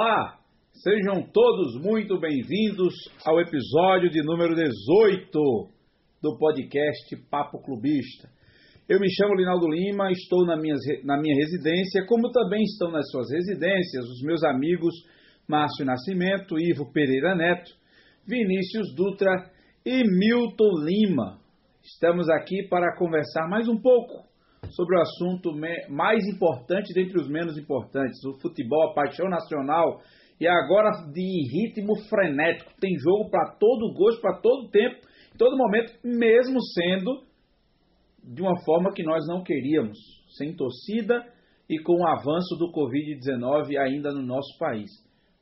Olá, sejam todos muito bem-vindos ao episódio de número 18 do podcast Papo Clubista. Eu me chamo Linaldo Lima, estou na minha, na minha residência, como também estão nas suas residências os meus amigos Márcio Nascimento, Ivo Pereira Neto, Vinícius Dutra e Milton Lima. Estamos aqui para conversar mais um pouco sobre o assunto mais importante dentre os menos importantes, o futebol, a paixão nacional, e agora de ritmo frenético. Tem jogo para todo gosto, para todo tempo, todo momento, mesmo sendo de uma forma que nós não queríamos, sem torcida e com o avanço do Covid-19 ainda no nosso país.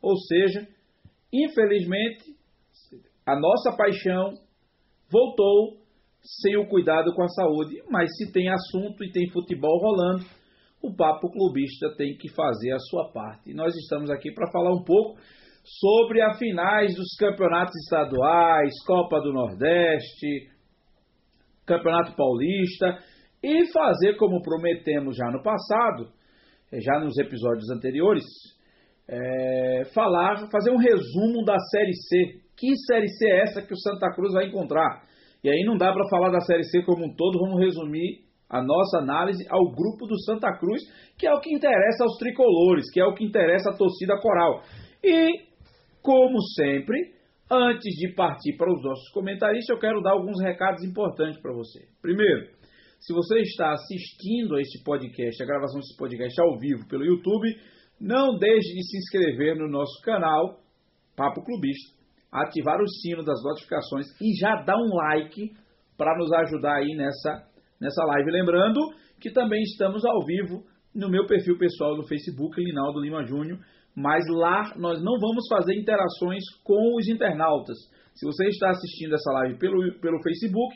Ou seja, infelizmente, a nossa paixão voltou sem o cuidado com a saúde. Mas se tem assunto e tem futebol rolando, o Papo Clubista tem que fazer a sua parte. E nós estamos aqui para falar um pouco sobre as finais dos campeonatos estaduais, Copa do Nordeste, Campeonato Paulista e fazer como prometemos já no passado, eh, já nos episódios anteriores, é, falar, fazer um resumo da Série C. Que Série C é essa que o Santa Cruz vai encontrar? E aí não dá para falar da Série C como um todo, vamos resumir a nossa análise ao grupo do Santa Cruz, que é o que interessa aos tricolores, que é o que interessa à torcida coral. E, como sempre, antes de partir para os nossos comentaristas, eu quero dar alguns recados importantes para você. Primeiro, se você está assistindo a este podcast, a gravação desse podcast ao vivo pelo YouTube, não deixe de se inscrever no nosso canal Papo Clubista ativar o sino das notificações e já dar um like para nos ajudar aí nessa, nessa live. Lembrando que também estamos ao vivo no meu perfil pessoal no Facebook, Linaldo Lima Júnior, mas lá nós não vamos fazer interações com os internautas. Se você está assistindo essa live pelo, pelo Facebook,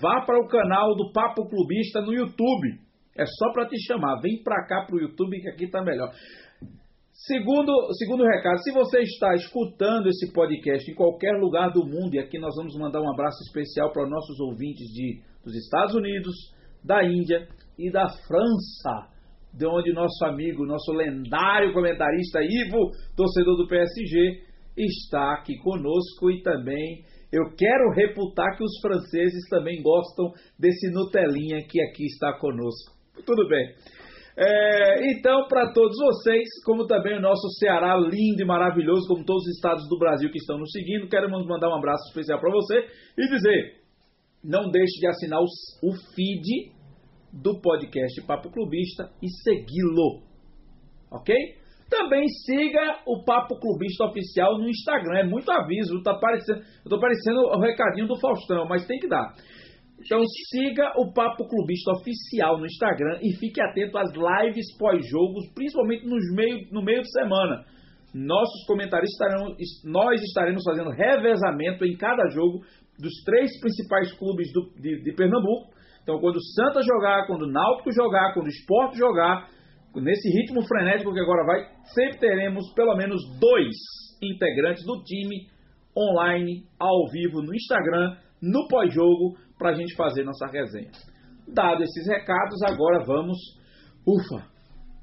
vá para o canal do Papo Clubista no YouTube. É só para te chamar. Vem para cá para o YouTube que aqui está melhor. Segundo, segundo recado, se você está escutando esse podcast em qualquer lugar do mundo, e aqui nós vamos mandar um abraço especial para os nossos ouvintes de, dos Estados Unidos, da Índia e da França, de onde nosso amigo, nosso lendário comentarista Ivo, torcedor do PSG, está aqui conosco e também eu quero reputar que os franceses também gostam desse Nutelinha que aqui está conosco. Tudo bem. É, então, para todos vocês, como também o nosso Ceará lindo e maravilhoso, como todos os estados do Brasil que estão nos seguindo, queremos mandar um abraço especial para você e dizer: não deixe de assinar o, o feed do podcast Papo Clubista e segui-lo. Ok? Também siga o Papo Clubista Oficial no Instagram. É muito aviso, tá parecendo, eu tô parecendo o recadinho do Faustão, mas tem que dar. Então siga o Papo Clubista Oficial no Instagram e fique atento às lives pós-jogos, principalmente nos meio, no meio de semana. Nossos comentários estarão, nós estaremos fazendo revezamento em cada jogo dos três principais clubes do, de, de, Pernambuco. Então, quando o Santa jogar, quando o Náutico jogar, quando o Esporte jogar, nesse ritmo frenético que agora vai, sempre teremos pelo menos dois integrantes do time online, ao vivo, no Instagram, no pós-jogo, para a gente fazer nossa resenha. Dado esses recados, agora vamos, ufa,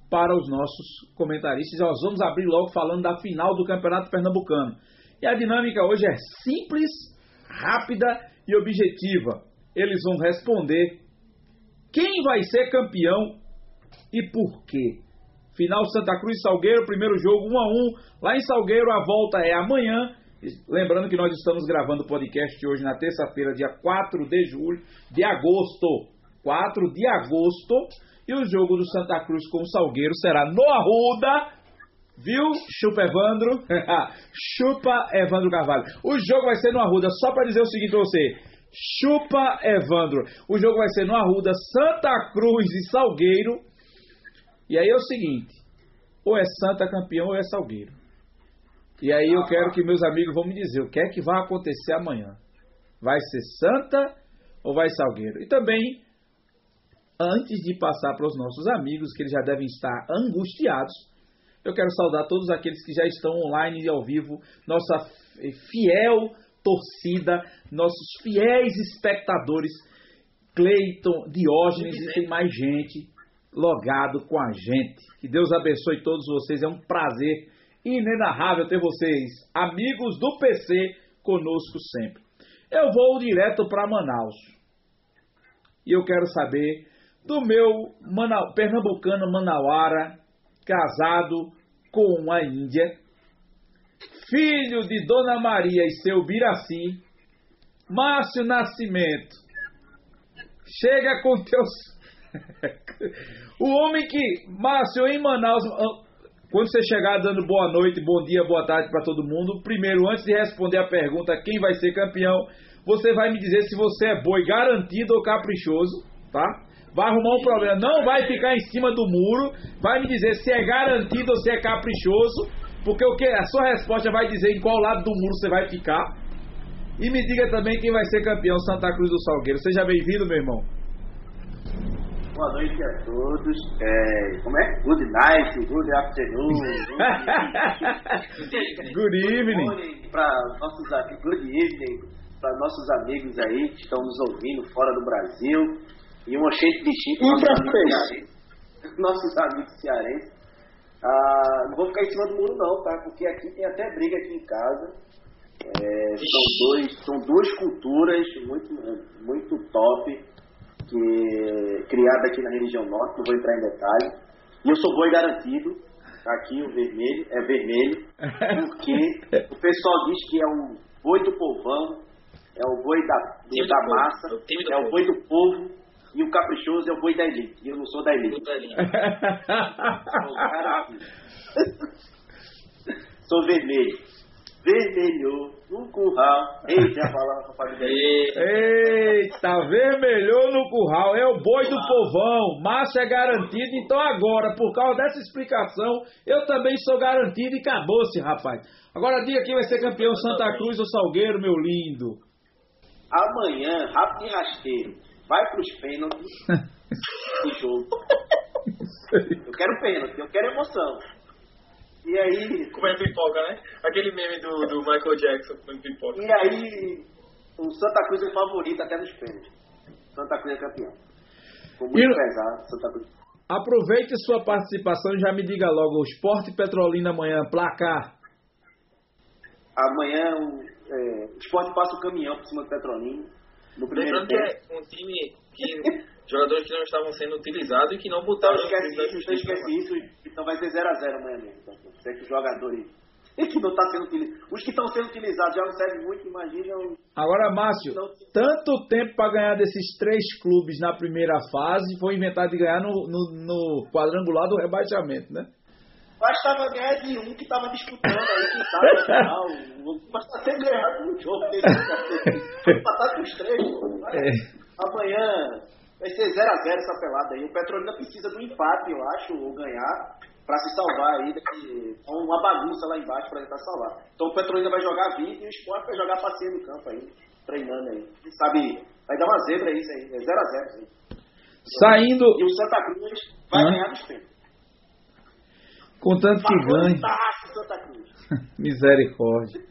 para os nossos comentaristas. Nós vamos abrir logo falando da final do Campeonato Pernambucano. E a dinâmica hoje é simples, rápida e objetiva. Eles vão responder quem vai ser campeão e por quê. Final Santa Cruz Salgueiro, primeiro jogo 1 a 1. Lá em Salgueiro a volta é amanhã Lembrando que nós estamos gravando o podcast hoje na terça-feira, dia 4 de julho, de agosto. 4 de agosto. E o jogo do Santa Cruz com o Salgueiro será no Arruda. Viu? Chupa Evandro. Chupa Evandro Carvalho. O jogo vai ser no Arruda. Só para dizer o seguinte pra você. Chupa Evandro. O jogo vai ser no Arruda, Santa Cruz e Salgueiro. E aí é o seguinte: ou é Santa campeão ou é Salgueiro. E aí eu quero que meus amigos vão me dizer o que é que vai acontecer amanhã. Vai ser Santa ou vai Salgueiro? E também, antes de passar para os nossos amigos, que eles já devem estar angustiados, eu quero saudar todos aqueles que já estão online e ao vivo, nossa fiel torcida, nossos fiéis espectadores, Cleiton, Diógenes e tem mais gente logado com a gente. Que Deus abençoe todos vocês, é um prazer inenarrável ter vocês, amigos do PC, conosco sempre. Eu vou direto para Manaus. E eu quero saber do meu Mana, pernambucano Manauara, casado com a Índia, filho de Dona Maria e seu Biraci, Márcio Nascimento. Chega com teus. o homem que. Márcio, em Manaus. Quando você chegar dando boa noite, bom dia, boa tarde para todo mundo, primeiro, antes de responder a pergunta quem vai ser campeão, você vai me dizer se você é boi garantido ou caprichoso, tá? Vai arrumar um problema, não vai ficar em cima do muro, vai me dizer se é garantido ou se é caprichoso, porque o que a sua resposta vai dizer em qual lado do muro você vai ficar. E me diga também quem vai ser campeão Santa Cruz do Salgueiro. Seja bem-vindo, meu irmão. Boa noite a todos. É, como é? Good night, good afternoon. Good, good evening. Para nossos good evening para nossos amigos aí que estão nos ouvindo fora do Brasil e um cheio de chique nossos amigos cearenses. Nossos amigos cearenses. Ah, não vou ficar em cima do muro não, tá? Porque aqui tem até briga aqui em casa. É, são, dois, são duas culturas muito, muito top que criada aqui na região norte, não vou entrar em detalhe. E eu sou boi garantido, tá aqui o vermelho, é vermelho, porque o pessoal diz que é o boi do povão, é o boi da, do, da massa, é o boi do povo, e o caprichoso é o boi da elite. E eu não sou da elite. sou vermelho. Vermelho no curral. Eita, a palavra Eita, vermelhou no curral. É o boi do povão. Macho é garantido. Então agora, por causa dessa explicação, eu também sou garantido e acabou-se, rapaz. Agora diga quem vai ser campeão Santa Cruz ou Salgueiro, meu lindo. Amanhã, rápido e rasteiro, vai pros pênaltis do jogo. Eu quero pênalti, eu quero emoção. E aí. Comendo pipoca, né? Aquele meme do, do Michael Jackson comendo pipoca. E aí, o Santa Cruz é o favorito até nos pênaltis. Santa Cruz é campeão. Com muito e... pesado, Santa Cruz. Aproveite sua participação e já me diga logo: o Esporte Petrolina amanhã, placar. Amanhã o, é, o Esporte passa o caminhão por cima do Petrolina. No primeiro Lembrando tempo. que é um time que jogadores que não estavam sendo utilizados e que não botaram. Não esquece isso, não esquece isso, então vai ser 0x0 amanhã mesmo. Então, se que os jogadores que não está sendo utilizado. Os que estão sendo utilizados já não servem muito, imagina. Agora, Márcio, não... tanto tempo para ganhar desses três clubes na primeira fase, foi inventado de ganhar no, no, no quadrangular do rebaixamento, né? Bastava ganhar de um que estava disputando aí, que sabe, final. Mas está sendo ganhado no jogo. Foi empatar com os três. É. Amanhã vai ser 0x0 essa pelada aí. O Petrolina precisa do empate, eu acho, ou ganhar, para se salvar aí. Daqui, é uma bagunça lá embaixo para tentar salvar. Então o Petrolina vai jogar 20 e o Sport vai jogar passeio no campo aí, treinando aí. Quem sabe, vai dar uma zebra isso aí. É 0x0 Saindo. E o Santa Cruz vai Hã? ganhar dos pênaltis. Contanto que ganhe. Santa Cruz. Misericórdia.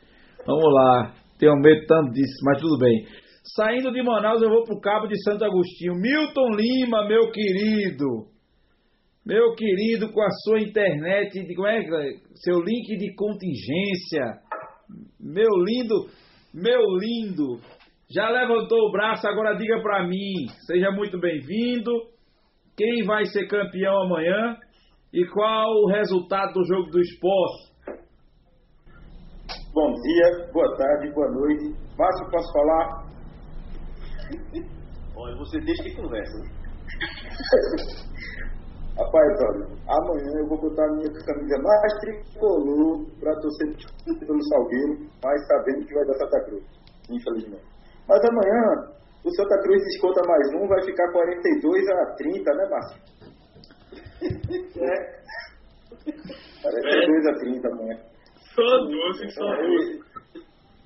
Vamos lá. Tenho medo tanto disso, mas tudo bem. Saindo de Manaus, eu vou para o Cabo de Santo Agostinho. Milton Lima, meu querido. Meu querido, com a sua internet, de, como é, seu link de contingência. Meu lindo, meu lindo. Já levantou o braço, agora diga para mim. Seja muito bem-vindo. Quem vai ser campeão amanhã? E qual o resultado do jogo do esporte? Bom dia, boa tarde, boa noite. Márcio, posso falar? Olha, você deixa que conversa. Né? Rapaz, olha, amanhã eu vou botar a minha camisa mais tricolor para torcer pelo Salgueiro, mas sabendo que vai dar Santa Cruz, infelizmente. Mas amanhã o Santa Cruz desconta mais um, vai ficar 42 a 30, né, Márcio? É. 42 a 30 amanhã. Só duas, só duas.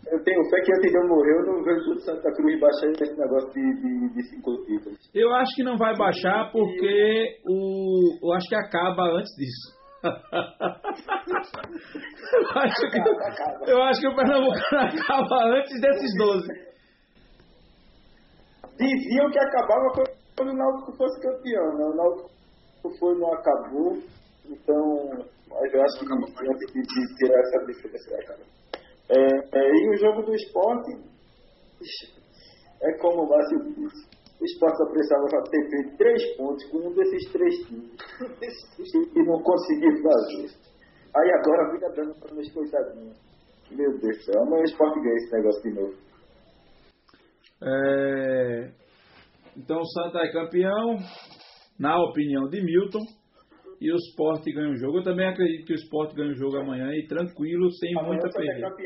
Eu tenho fé que antes de eu morrer, eu não vejo o Santa Cruz baixar esse negócio de, de, de cinco títulos. Eu acho que não vai baixar porque o, eu acho que acaba antes disso. eu, acho que, eu acho que o Pernambuco acaba antes desses 12. Diziam que acabava quando o Náutico fosse campeão, né? O Náutico foi, não acabou. Então, mas Eu acho que antes de, de tirar essa diferença, cara. É, é, e o jogo do esporte é como o Márcio disse. O esporte só precisava ter feito três pontos com um desses três times. e não conseguiu fazer. Aí agora fica dando para meus coitadinhos. Meu Deus do céu, amanhã o esporte ganha esse negócio de novo. É... Então o Santa é campeão, na opinião de Milton, e o Sport ganha o jogo. Eu também acredito que o Sport ganha o jogo amanhã e tranquilo, sem amanhã muita É perda.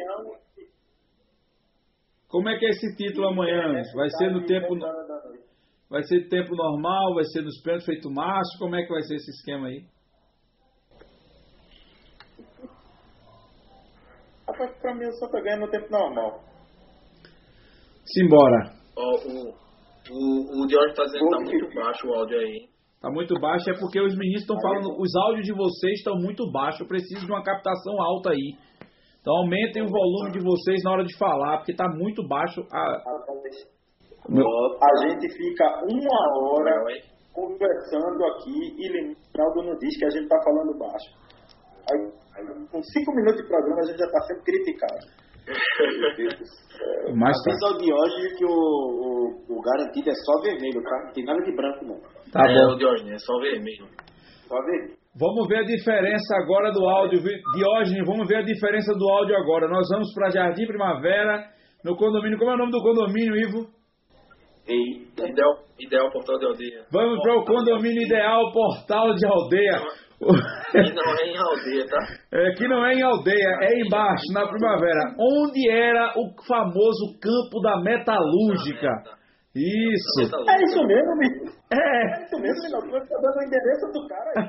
Como é que é esse título amanhã? Vai ser no tempo, vai ser tempo normal, vai ser nos pênaltis feito macho? Como é que vai ser esse esquema aí? Rapaz, pra mim o Santa ganha no tempo normal. Simbora. Ó, o, o, o George tá dizendo que tá muito baixo o áudio aí. Tá muito baixo, é porque os meninos estão falando, os áudios de vocês estão muito baixos, eu preciso de uma captação alta aí. Então aumentem o volume de vocês na hora de falar, porque tá muito baixo a. A gente fica uma hora conversando aqui e Linaldo não diz que a gente tá falando baixo. Aí, com cinco minutos de programa a gente já tá sendo criticado. Mas tá. Avisa ao Diógenes que o, o, o garantido é só vermelho, tá? Não tem nada de branco, não. Tá é, bom. o George, é só vermelho. Só vermelho. Vamos ver a diferença agora do áudio. Diógenes, vamos ver a diferença do áudio agora. Nós vamos para Jardim Primavera, no condomínio. Como é o nome do condomínio, Ivo? E Ideal, ideal portal de aldeia. Vamos para o condomínio ideal Portal de Aldeia. E não é em aldeia, tá? É, que não é em aldeia, é embaixo, na primavera, onde era o famoso campo da metalúrgica. Isso. É isso mesmo, menino. É. É isso mesmo, Linaldo. Você tá dando o endereço do cara aí.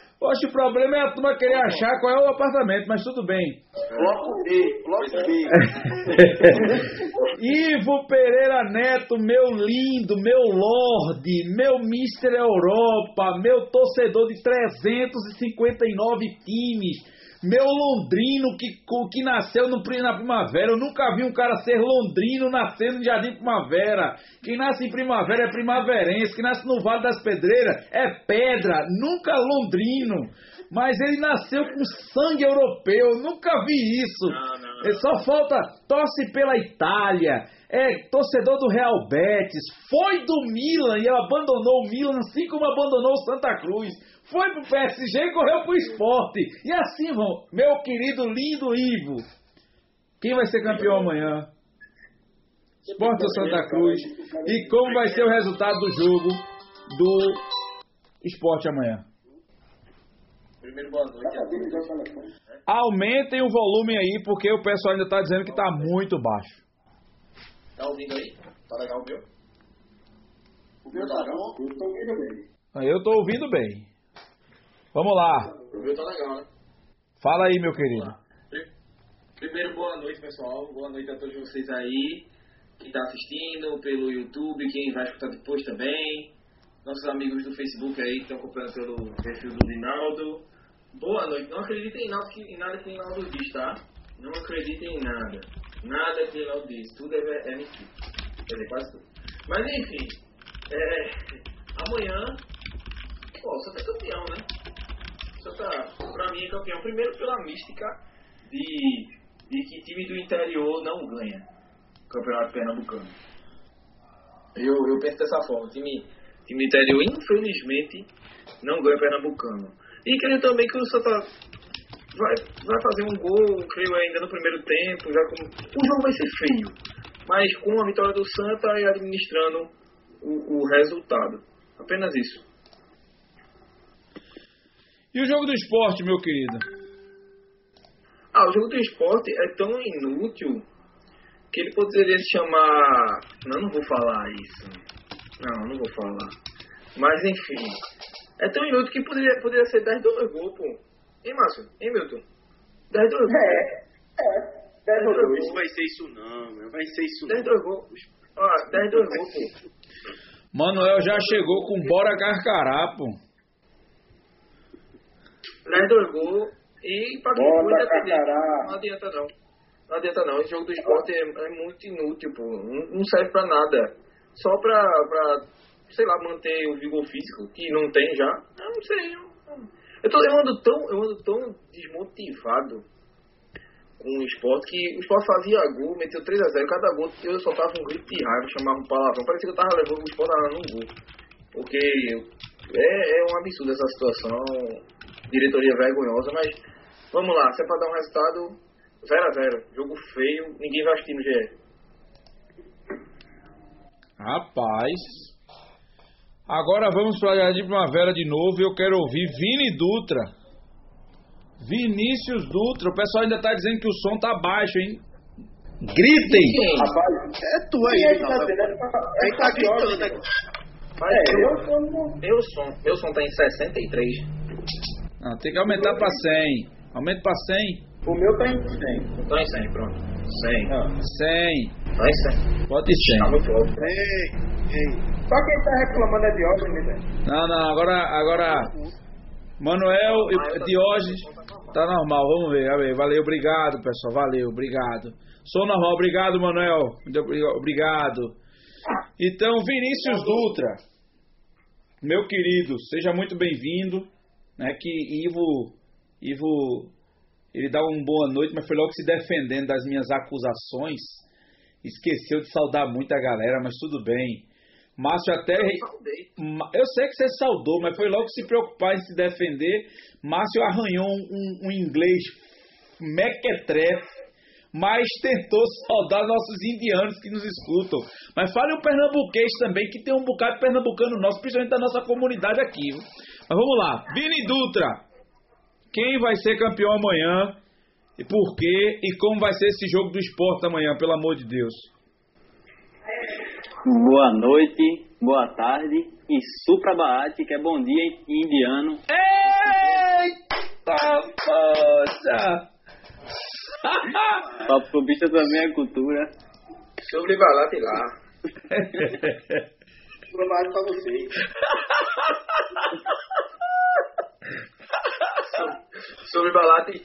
Poxa, o problema é a turma querer achar qual é o apartamento, mas tudo bem. bloco B, bloco B. Ivo Pereira Neto, meu lindo, meu lorde, meu Mister Europa, meu torcedor de 359 times, meu londrino que, que nasceu no, na primavera. Eu nunca vi um cara ser londrino nascendo em Jardim Primavera. Quem nasce em primavera é primaverense, quem nasce no Vale das Pedreiras é pedra, nunca londrino. Mas ele nasceu com sangue europeu, eu nunca vi isso. Não, não, não. Só falta, torce pela Itália, é torcedor do Real Betis, foi do Milan e abandonou o Milan, assim como abandonou o Santa Cruz. Foi pro PSG e correu pro esporte. E assim vão, meu querido lindo Ivo. Quem vai ser campeão amanhã? Esporte ou Santa Cruz? E como vai ser o resultado do jogo do esporte amanhã? Primeiro, boa noite. Aumentem o volume aí, porque o pessoal ainda está dizendo que está muito baixo. Tá ouvindo aí? Tá legal o meu? O meu tá bom? Eu tô ouvindo bem. Eu estou ouvindo bem. Vamos lá. O meu tá legal, né? Fala aí, meu querido. Pri- Primeiro, boa noite, pessoal. Boa noite a todos vocês aí que tá assistindo pelo YouTube, quem vai escutar depois também. Nossos amigos do Facebook aí que estão acompanhando pelo perfil do Rinaldo. Boa noite. Não acreditem em nada que, o Rinaldo diz, tá? Não acreditem em nada. Nada que o Rinaldo diz. Tudo é, é mentira. Quer dizer, quase tudo. Mas enfim. É, amanhã. Pô, o Santa é campeão, né? Santa, pra mim, é campeão. Primeiro pela mística de, de que time do interior não ganha campeonato pernambucano. Eu, eu penso dessa forma. Time, time do interior, infelizmente, não ganha pernambucano. E creio também que o Santa vai, vai fazer um gol, creio ainda no primeiro tempo. Já com, o jogo vai ser feio. Mas com a vitória do Santa e administrando o, o resultado. Apenas isso. E o jogo do esporte, meu querido? Ah, o jogo do esporte é tão inútil que ele poderia se chamar. Não, não vou falar isso. Não, não vou falar. Mas enfim. É tão inútil que poderia, poderia ser 10 2 gol, pô. Hein, Márcio? Hein, Milton? 10 2 gol. É, é. 10 ou 2. Não vai ser isso não, não vai ser isso 10 não. 2 gol. Ah, 10 2 gol, pô. Manuel já chegou com bora carcará, pô. 10 2 gol. E for independente. Não adianta não. Não adianta não. Esse jogo do esporte é, é muito inútil, pô. Não, não serve pra nada. Só pra, pra, sei lá, manter o vigor físico, que não tem já. Eu não sei. eu- Eu, tô, eu, ando tão, eu ando tão desmotivado com o esporte que o esporte fazia gol, meteu 3x0, cada gol eu soltava um grito de raiva, chamava um palavrão, parecia que eu tava levando o esporte lá num gol. Porque é, é um absurdo essa situação, diretoria vergonhosa, mas vamos lá, se é pra dar um resultado 0x0, jogo feio, ninguém vai assistir no GE. Rapaz. Agora vamos para a de Primavera de novo. Eu quero ouvir Vini Dutra. Vinícius Dutra. O pessoal ainda está dizendo que o som tá baixo, hein? Gritem! Rapaz, é tu aí, Quem é tá? É Quem tá gritando aqui? Mas É, meu som, meu som tá em 63. Ah, tem que aumentar para 100. Aumenta para 100. O meu tá em 100. Tô em 100, pronto. 100. Ah. 100. Tá em 100. Pode ir Tá 100. muito alto. Só quem tá reclamando é Diógenes, né? Não, não, agora, agora Manuel e Diógenes tá normal, vamos ver, vamos ver. Valeu, obrigado, pessoal, valeu, obrigado. Sou normal, obrigado, Manuel. Obrigado. Então, Vinícius Dutra, meu querido, seja muito bem-vindo. Né, que Ivo, Ivo, ele dá uma boa noite, mas foi logo se defendendo das minhas acusações. Esqueceu de saudar muito a galera, mas tudo bem. Márcio até Eu sei que você saudou, mas foi logo se preocupar em se defender. Márcio arranhou um, um inglês mequetrefe, mas tentou saudar nossos indianos que nos escutam. Mas fale um pernambuquês também, que tem um bocado de pernambucano nosso, principalmente da nossa comunidade aqui. Mas vamos lá. Vini Dutra, quem vai ser campeão amanhã? E por quê? E como vai ser esse jogo do esporte amanhã, pelo amor de Deus? Boa noite, boa tarde e supra baate, que é bom dia em indiano. Eita, poxa! Papo clubista também é cultura. Sobre balate lá. Trabalho pra vocês. Sobre balate e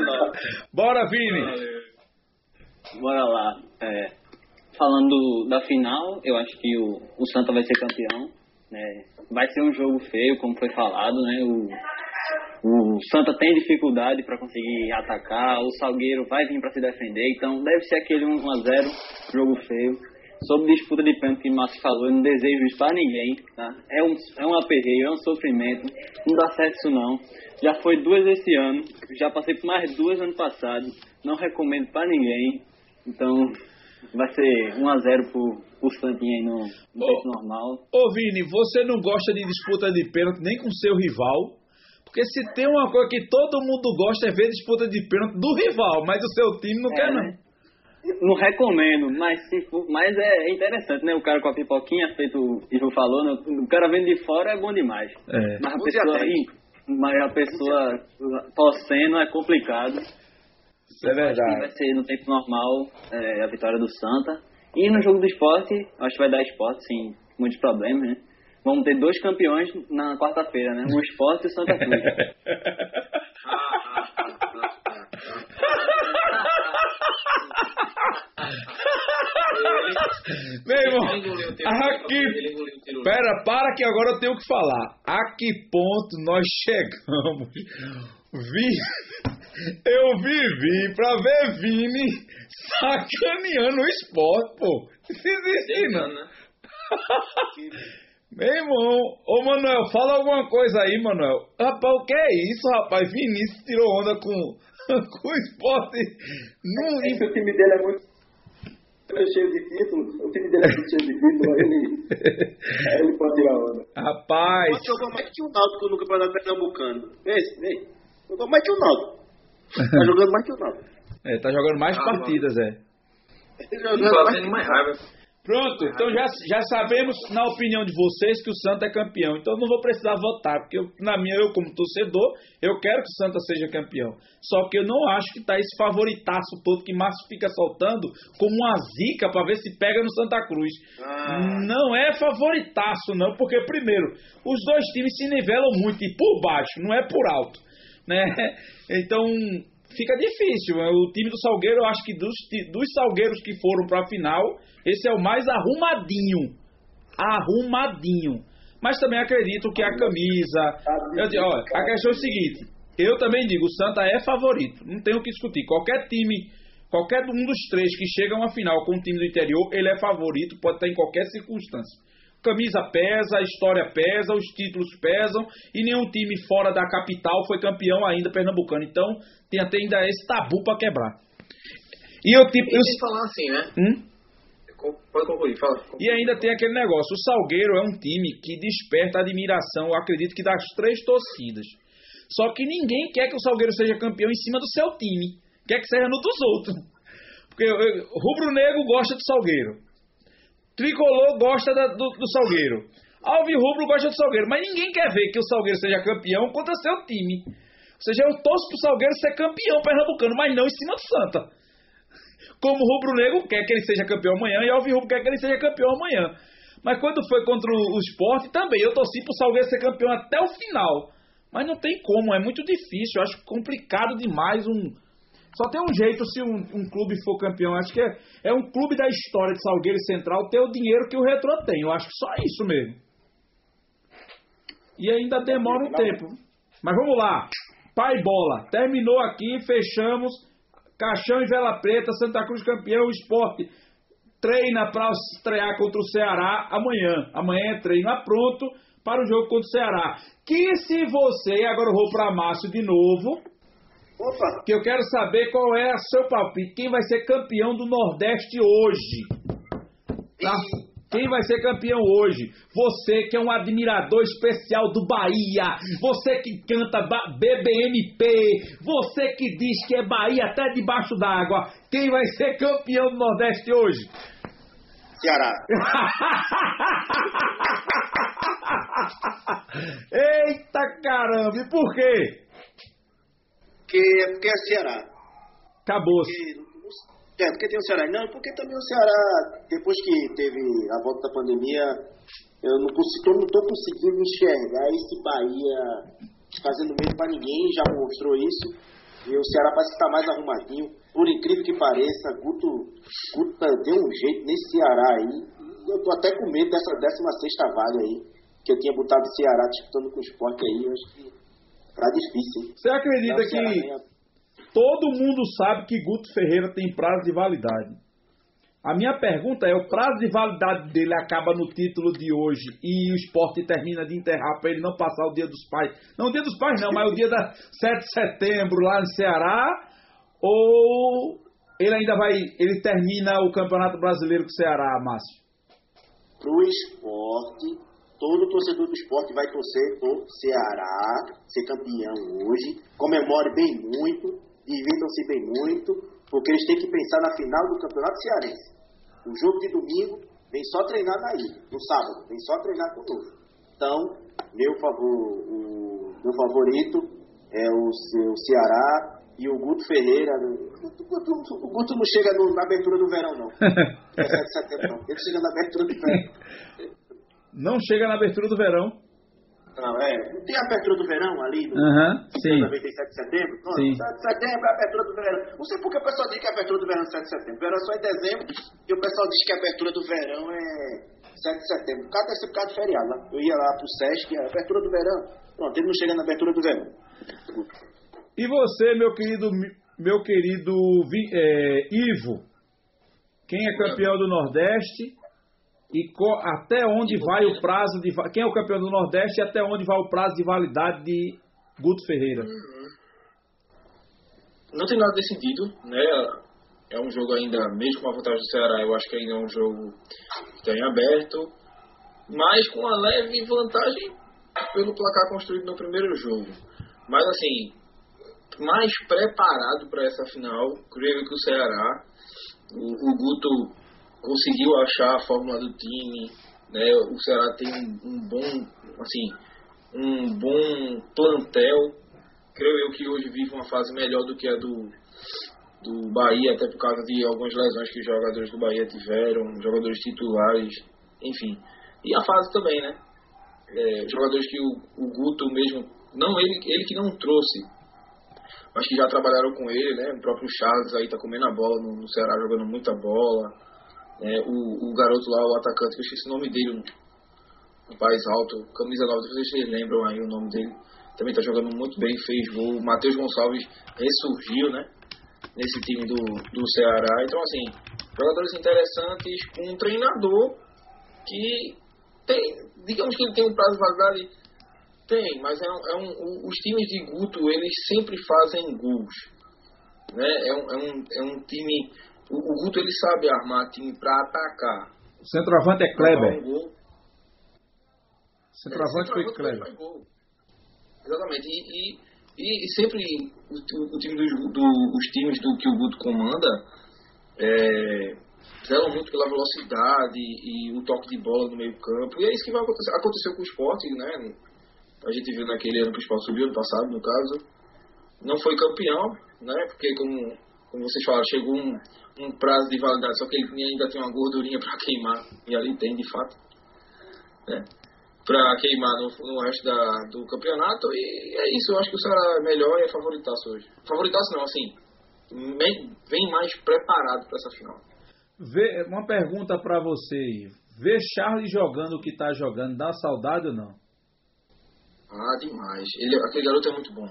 não. Bora, Vini! Bora lá. É, falando da final, eu acho que o, o Santa vai ser campeão. Né? Vai ser um jogo feio, como foi falado, né? O, o Santa tem dificuldade para conseguir atacar, o Salgueiro vai vir para se defender, então deve ser aquele 1 a 0 jogo feio. Sobre disputa de pênalti que o Márcio falou, eu não desejo isso para ninguém, tá? É um, é um aperreio, é um sofrimento, não dá certo isso não. Já foi duas esse ano, já passei por mais duas ano passado, não recomendo para ninguém, então vai ser 1 a 0 pro, pro Santinha aí no, no Ô. tempo normal. Ô Vini, você não gosta de disputa de pênalti nem com seu rival? Porque se tem uma coisa que todo mundo gosta é ver disputa de pênalti do rival, mas o seu time não É, quer né? não. Não recomendo, mas, se for, mas é interessante, né? O cara com a pipoquinha, feito o Ivo falou, né? o cara vendo de fora é bom demais. É. Mas a pessoa, mas a pessoa torcendo é complicado. Isso é Acho que vai verdade. ser no tempo normal é, a vitória do Santa. E no jogo do esporte, acho que vai dar esporte, sem muitos problemas, né? Vamos ter dois campeões na quarta-feira, né? O esporte e o Santa Cruz. Meu irmão, aqui. Pera, para que agora eu tenho que falar. A que ponto nós chegamos? Vi... Eu vivi pra ver Vini sacaneando o esporte, pô. Isso existe, não. né? Meu irmão, ô Manuel, fala alguma coisa aí, Manuel. Rapaz, o que é isso, rapaz? Vinícius tirou onda com, com o esporte. Não, É que o time dele é muito cheio de títulos. O time dele é muito cheio de títulos. Ele, aí ele pode tirar onda. Rapaz, jogou mais que o Náutico no Campeonato Pernambucano. Vê, vê. Jogou mais que o Náutico. Tá jogando mais que o Náutico. é, tá jogando mais Ah, partidas, é. Tá jogando mais mais raiva. Pronto, então já, já sabemos, na opinião de vocês, que o Santa é campeão. Então não vou precisar votar, porque eu, na minha, eu como torcedor, eu quero que o Santa seja campeão. Só que eu não acho que tá esse favoritaço todo que Márcio fica soltando como uma zica para ver se pega no Santa Cruz. Ah. Não é favoritaço, não, porque primeiro, os dois times se nivelam muito e por baixo, não é por alto, né? Então fica difícil. O time do Salgueiro, eu acho que dos, dos Salgueiros que foram para a final, esse é o mais arrumadinho. arrumadinho. Mas também acredito que a camisa. Eu, olha, a questão é o seguinte: eu também digo, o Santa é favorito. Não tem o que discutir. Qualquer time, qualquer um dos três que chega a uma final com o time do interior, ele é favorito, pode estar em qualquer circunstância. Camisa pesa, a história pesa, os títulos pesam e nenhum time fora da capital foi campeão ainda pernambucano. Então tem até ainda esse tabu para quebrar. E eu tipo. E Eu, falar assim, né? hum? Pode concluir, fala. E ainda tem aquele negócio, o Salgueiro é um time que desperta admiração, eu acredito que das três torcidas. Só que ninguém quer que o Salgueiro seja campeão em cima do seu time. Quer que seja no dos outros. Porque eh, rubro-negro gosta do Salgueiro. Tricolor gosta da- do, do Salgueiro. Alvirrubro gosta do Salgueiro. Mas ninguém quer ver que o Salgueiro seja campeão contra seu time. Ou seja, eu torço pro Salgueiro ser campeão pernambucano, mas não em cima do Santa. Como o rubro-negro quer que ele seja campeão amanhã e o alvirrubro quer que ele seja campeão amanhã. Mas quando foi contra o, o esporte, também eu torci pro Salgueiro ser campeão até o final. Mas não tem como, é muito difícil. Eu acho complicado demais um. Só tem um jeito se um, um clube for campeão. Acho que é, é um clube da história de Salgueiro Central ter o dinheiro que o Retro tem. Eu acho que só isso mesmo. E ainda demora um tempo. Mas vamos lá. Pai bola. Terminou aqui, fechamos. Caixão e Vela Preta, Santa Cruz campeão, esporte. Treina para estrear contra o Ceará amanhã. Amanhã é treino pronto para o jogo contra o Ceará. Que se você, agora eu vou para Márcio de novo, Opa, que eu quero saber qual é o seu palpite. Quem vai ser campeão do Nordeste hoje? Tá? Quem vai ser campeão hoje? Você que é um admirador especial do Bahia, você que canta BBMP, você que diz que é Bahia até debaixo d'água. Quem vai ser campeão do Nordeste hoje? Ceará. Eita caramba! E por quê? Porque, porque é Ceará. Acabou-se. Porque, é, porque tem o Ceará. Não, porque também o Ceará, depois que teve a volta da pandemia, eu não tô conseguindo enxergar esse Bahia fazendo medo pra ninguém, já mostrou isso. E o Ceará parece que tá mais arrumadinho. Por incrível que pareça, Guto, Guto deu um jeito nesse Ceará aí. Eu tô até com medo dessa 16 vaga aí. Que eu tinha botado o Ceará disputando com o esporte aí. Eu acho que tá difícil? Você acredita Não, que todo mundo sabe que Guto Ferreira tem prazo de validade? A minha pergunta é: o prazo de validade dele acaba no título de hoje e o esporte termina de enterrar para ele não passar o dia dos pais? Não o dia dos pais, não, mas o dia da 7 de setembro lá no Ceará? Ou ele ainda vai. Ele termina o Campeonato Brasileiro com o Ceará, Márcio? pro esporte, todo torcedor do esporte vai torcer pro Ceará ser campeão hoje. Comemore bem muito, divirtam-se bem muito, porque eles têm que pensar na final do Campeonato Cearense. O jogo de domingo vem só treinar na ilha, no sábado, vem só treinar conosco. Então, meu favor, o meu favorito é o, o Ceará e o Guto Ferreira. O Guto, o Guto não chega no- na abertura do verão, não. É 7 de setembro, não. Ele chega na abertura do verão. Não chega na abertura do verão. Não, é. Não tem a abertura do verão ali no sim. 97 de setembro? Pronto, Sim. 7 de setembro é a abertura do verão. Não sei por que o pessoal diz que a abertura do verão é 7 de setembro. O verão é só em dezembro e o pessoal diz que a abertura do verão é 7 de setembro. Cada deve ser por causa de feriado. Lá. Eu ia lá pro SESC, a abertura do verão. Pronto, ele não chega na abertura do verão. E você, meu querido, meu querido é, Ivo, quem é campeão do Nordeste e até onde vai o prazo de quem é o campeão do Nordeste e até onde vai o prazo de validade de Guto Ferreira? Não tem nada decidido, né? É um jogo ainda, mesmo com a vantagem do Ceará, eu acho que ainda é um jogo que está em aberto, mas com uma leve vantagem pelo placar construído no primeiro jogo. Mas assim, mais preparado para essa final, creio que o Ceará. O, o Guto conseguiu achar a fórmula do time, né? O Ceará tem um, um bom, assim, um bom plantel creio eu que hoje vive uma fase melhor do que a do, do Bahia, até por causa de algumas lesões que os jogadores do Bahia tiveram, jogadores titulares, enfim. E a fase também, né? É, jogadores que o, o Guto mesmo, não ele, ele que não trouxe, mas que já trabalharam com ele, né? O próprio Charles aí tá comendo a bola no, no Ceará, jogando muita bola. É, o, o garoto lá, o atacante, eu esqueci o nome dele, rapaz alto, camisa 9, vocês lembram aí o nome dele. Também está jogando muito bem, fez gol. Matheus Gonçalves ressurgiu, né? Nesse time do, do Ceará. Então, assim, jogadores interessantes com um treinador que tem, digamos que ele tem um prazo validade. Tem, mas é um, é um, os times de Guto, eles sempre fazem gols. Né? É, um, é, um, é um time. O, o Guto ele sabe armar time para atacar. O centroavante é Kleber. Um gol. Centroavante É, foi Kleber. Exatamente. E, e, e, e sempre o, o, o time dos, do, os times do que o Guto comanda é, zelam muito pela velocidade e, o toque de bola no meio campo. E é isso que vai acontecer. Aconteceu com o esporte, né? A gente viu naquele ano que o esporte subiu, ano passado, no caso. Não foi campeão, né? Porque como, como vocês falaram, chegou um, um prazo de validade, só que ele ainda tem uma gordurinha para queimar. E ali tem, de fato. Né? Para queimar no, no resto da, do campeonato. E é isso, eu acho que o Ceará é melhor e é favoritaço hoje. Favoritaço não, assim. Vem, mais preparado para essa final. Vê, uma pergunta pra você aí. Ver Charles jogando o que tá jogando, dá saudade ou não? Ah, demais. Ele, aquele garoto é muito bom.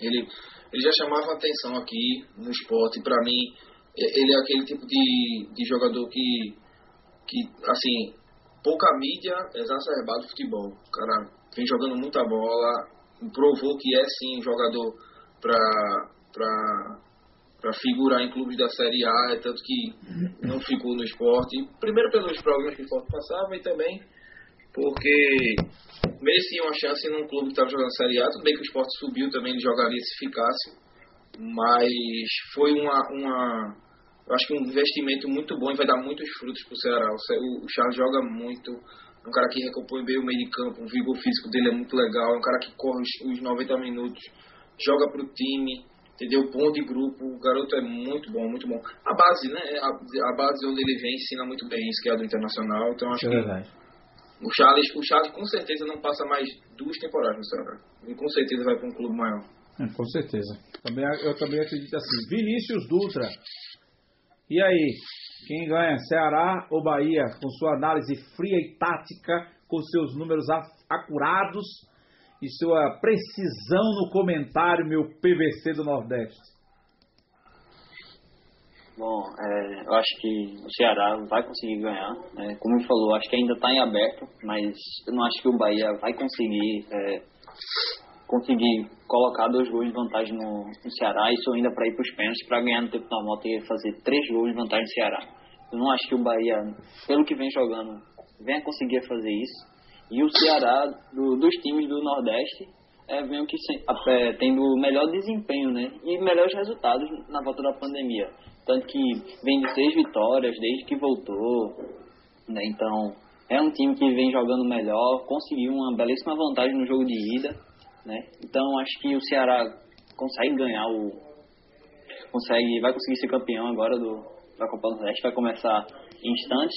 Ele, ele já chamava atenção aqui no esporte. Pra mim, ele é aquele tipo de, de jogador que, que, assim, pouca mídia exacerbado futebol. O cara vem jogando muita bola, provou que é sim um jogador pra figurar em clubes da Série A, é tanto que não ficou no esporte. Primeiro pelos problemas que o esporte passava e também porque merecia uma chance num clube que estava jogando Série A. Tudo bem que o esporte subiu também, ele jogaria se ficasse, mas foi uma, uma eu acho que um investimento muito bom e vai dar muitos frutos para o Ceará. O Charles joga muito, é um cara que recompõe bem o meio de campo, o vigor físico dele é muito legal, é um cara que corre os, os 90 minutos, joga para o time, entendeu? Bom de grupo, o garoto é muito bom, muito bom. A base, né? A, a base onde ele vem ensina muito bem isso, que é do Internacional, então acho é que verdade. o Charles, o Charles com certeza não passa mais duas temporadas no Ceará. E com certeza vai para um clube maior. É, com certeza. Também, eu também acredito assim. Vinícius Dutra. E aí? Quem ganha? Ceará ou Bahia? Com sua análise fria e tática, com seus números acurados e sua precisão no comentário, meu PVC do Nordeste. Bom, é, eu acho que o Ceará vai conseguir ganhar. né? como ele falou, acho que ainda está em aberto, mas eu não acho que o Bahia vai conseguir é, conseguir colocar dois gols de vantagem no, no Ceará. Isso ainda para ir para os pênaltis, para ganhar no tempo normal, ter que fazer três gols de vantagem no Ceará. Eu não acho que o Bahia, pelo que vem jogando, venha conseguir fazer isso. E o Ceará, do- dos times do Nordeste, é, vem o que se- é, tendo melhor desempenho, né? E melhores resultados na volta da pandemia. Tanto que vem de seis vitórias desde que voltou, né? Então, é um time que vem jogando melhor, conseguiu uma belíssima vantagem no jogo de ida, né? Então, acho que o Ceará consegue ganhar o consegue vai conseguir ser campeão agora do da Copa do Nordeste, vai começar em instantes.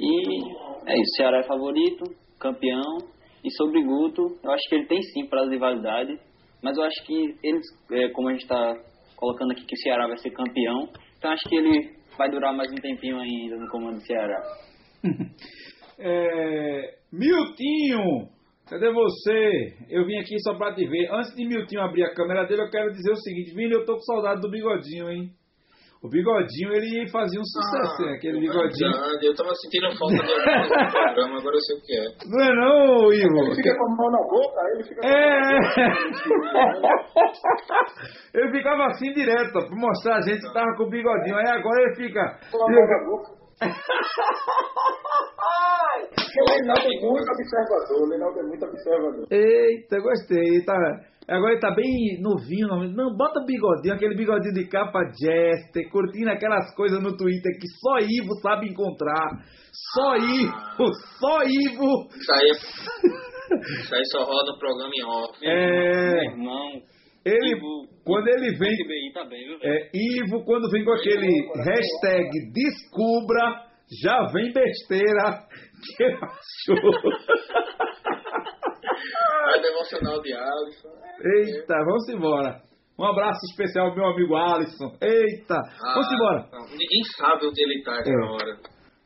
E é isso, o Ceará é favorito, campeão. E sobre Guto, eu acho que ele tem sim prazo de validade, mas eu acho que eles, é, como a gente está colocando aqui que o Ceará vai ser campeão, então acho que ele vai durar mais um tempinho ainda no comando do Ceará. É, Miltinho, cadê você? Eu vim aqui só pra te ver. Antes de Miltinho abrir a câmera dele, eu quero dizer o seguinte: Vini, eu tô com saudade do bigodinho, hein? O bigodinho ele fazia um sucesso, hein? aquele bigodinho. Grande, eu tava sentindo falta no programa, agora eu sei o que é. Não é não, Ele Ivo? fica com a mão na boca, aí ele fica com a É! ele ficava assim direto, ó, pra mostrar a gente que tava com o bigodinho. Aí agora ele fica. mão na boca. Porque o Reinaldo é muito observador, o Reinaldo é muito observador. Eita, gostei. Tá, agora ele tá bem novinho. Não, bota bigodinho, aquele bigodinho de capa Jester, curtindo aquelas coisas no Twitter que só Ivo sabe encontrar. Só Ivo, só Ivo. Isso aí, é- isso aí só rola no programa em off. É, Meu irmão, ele, Ivo- quando ele vem, tá bem, é, Ivo, quando vem com aquele hashtag descubra, já vem besteira que ele achou. Vai devocional de Alisson. Eita, vamos embora. Um abraço especial ao meu amigo Alisson. Eita, Ah, vamos embora. não, ninguém sabe onde ele tá essa É. hora.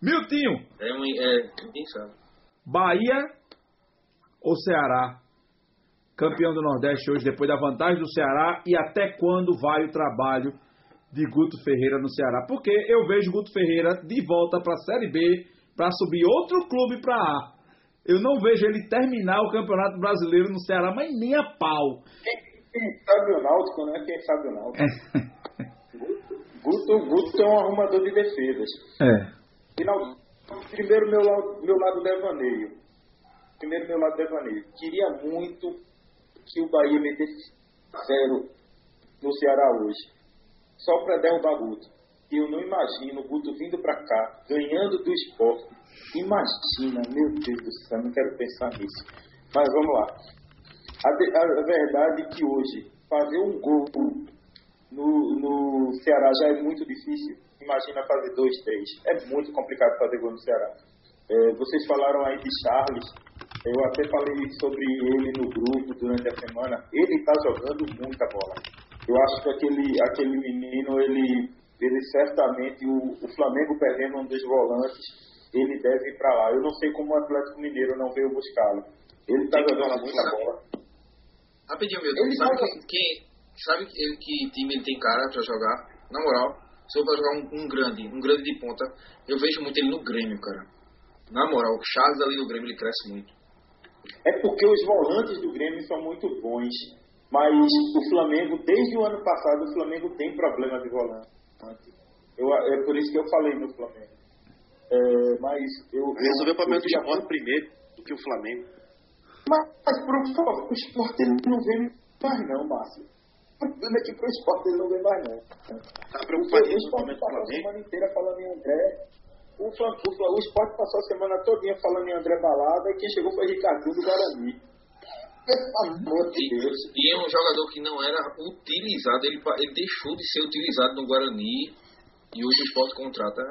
Miltinho, É, um, é, ninguém sabe. Bahia ou Ceará? Campeão do Nordeste hoje, depois da vantagem do Ceará, e até quando vai o trabalho de Guto Ferreira no Ceará? Porque eu vejo Guto Ferreira de volta para a Série B, para subir outro clube para A. Eu não vejo ele terminar o Campeonato Brasileiro no Ceará, mas nem a pau. Quem, sabe o Náutico, né? Quem sabe o Náutico. Guto, Guto é um arrumador de defesas. É. Final, primeiro meu meu lado devaneio. Primeiro meu lado devaneio. Queria muito que o Bahia metesse zero no Ceará hoje. Só para derrubar Guto. Eu não imagino o Guto vindo para cá, ganhando do esporte. Imagina, meu Deus do céu, não quero pensar nisso. Mas vamos lá. A, de, a verdade é que hoje, fazer um gol no, no Ceará já é muito difícil. Imagina fazer dois, três. É muito complicado fazer gol no Ceará. É, vocês falaram aí de Charles. Eu até falei sobre ele no grupo durante a semana. Ele está jogando muita bola. Eu acho que aquele, aquele menino, ele, ele certamente, o, o Flamengo perdendo um dos volantes, ele deve ir para lá. Eu não sei como o Atlético Mineiro não veio buscá-lo. Ele está jogando muita bola. Rapidinho, meu Deus. Sabe quem, quem, sabe que, que time ele tem cara para jogar? Na moral, se eu for jogar um, um, grande, um grande de ponta, eu vejo muito ele no Grêmio, cara. Na moral, o Charles ali no Grêmio ele cresce muito. É porque os volantes do Grêmio são muito bons. Mas o Flamengo, desde o ano passado, o Flamengo tem problema de volante. Eu, é por isso que eu falei no Flamengo. É, mas eu. Resolver o problema do esporte primeiro do que o Flamengo. Mas, mas por favor, o esporte ele não vem mais não, Márcio. O problema é que pro esporte ele não vem mais não. Tá preocupado o esporte passou a semana inteira falando em André. O, o, o, o esporte passou a semana todinha falando em André Balada e quem chegou foi Ricardinho do Guarani. Pelo amor de Deus. E é um jogador que não era utilizado, ele, ele deixou de ser utilizado no Guarani e hoje o esporte contrata.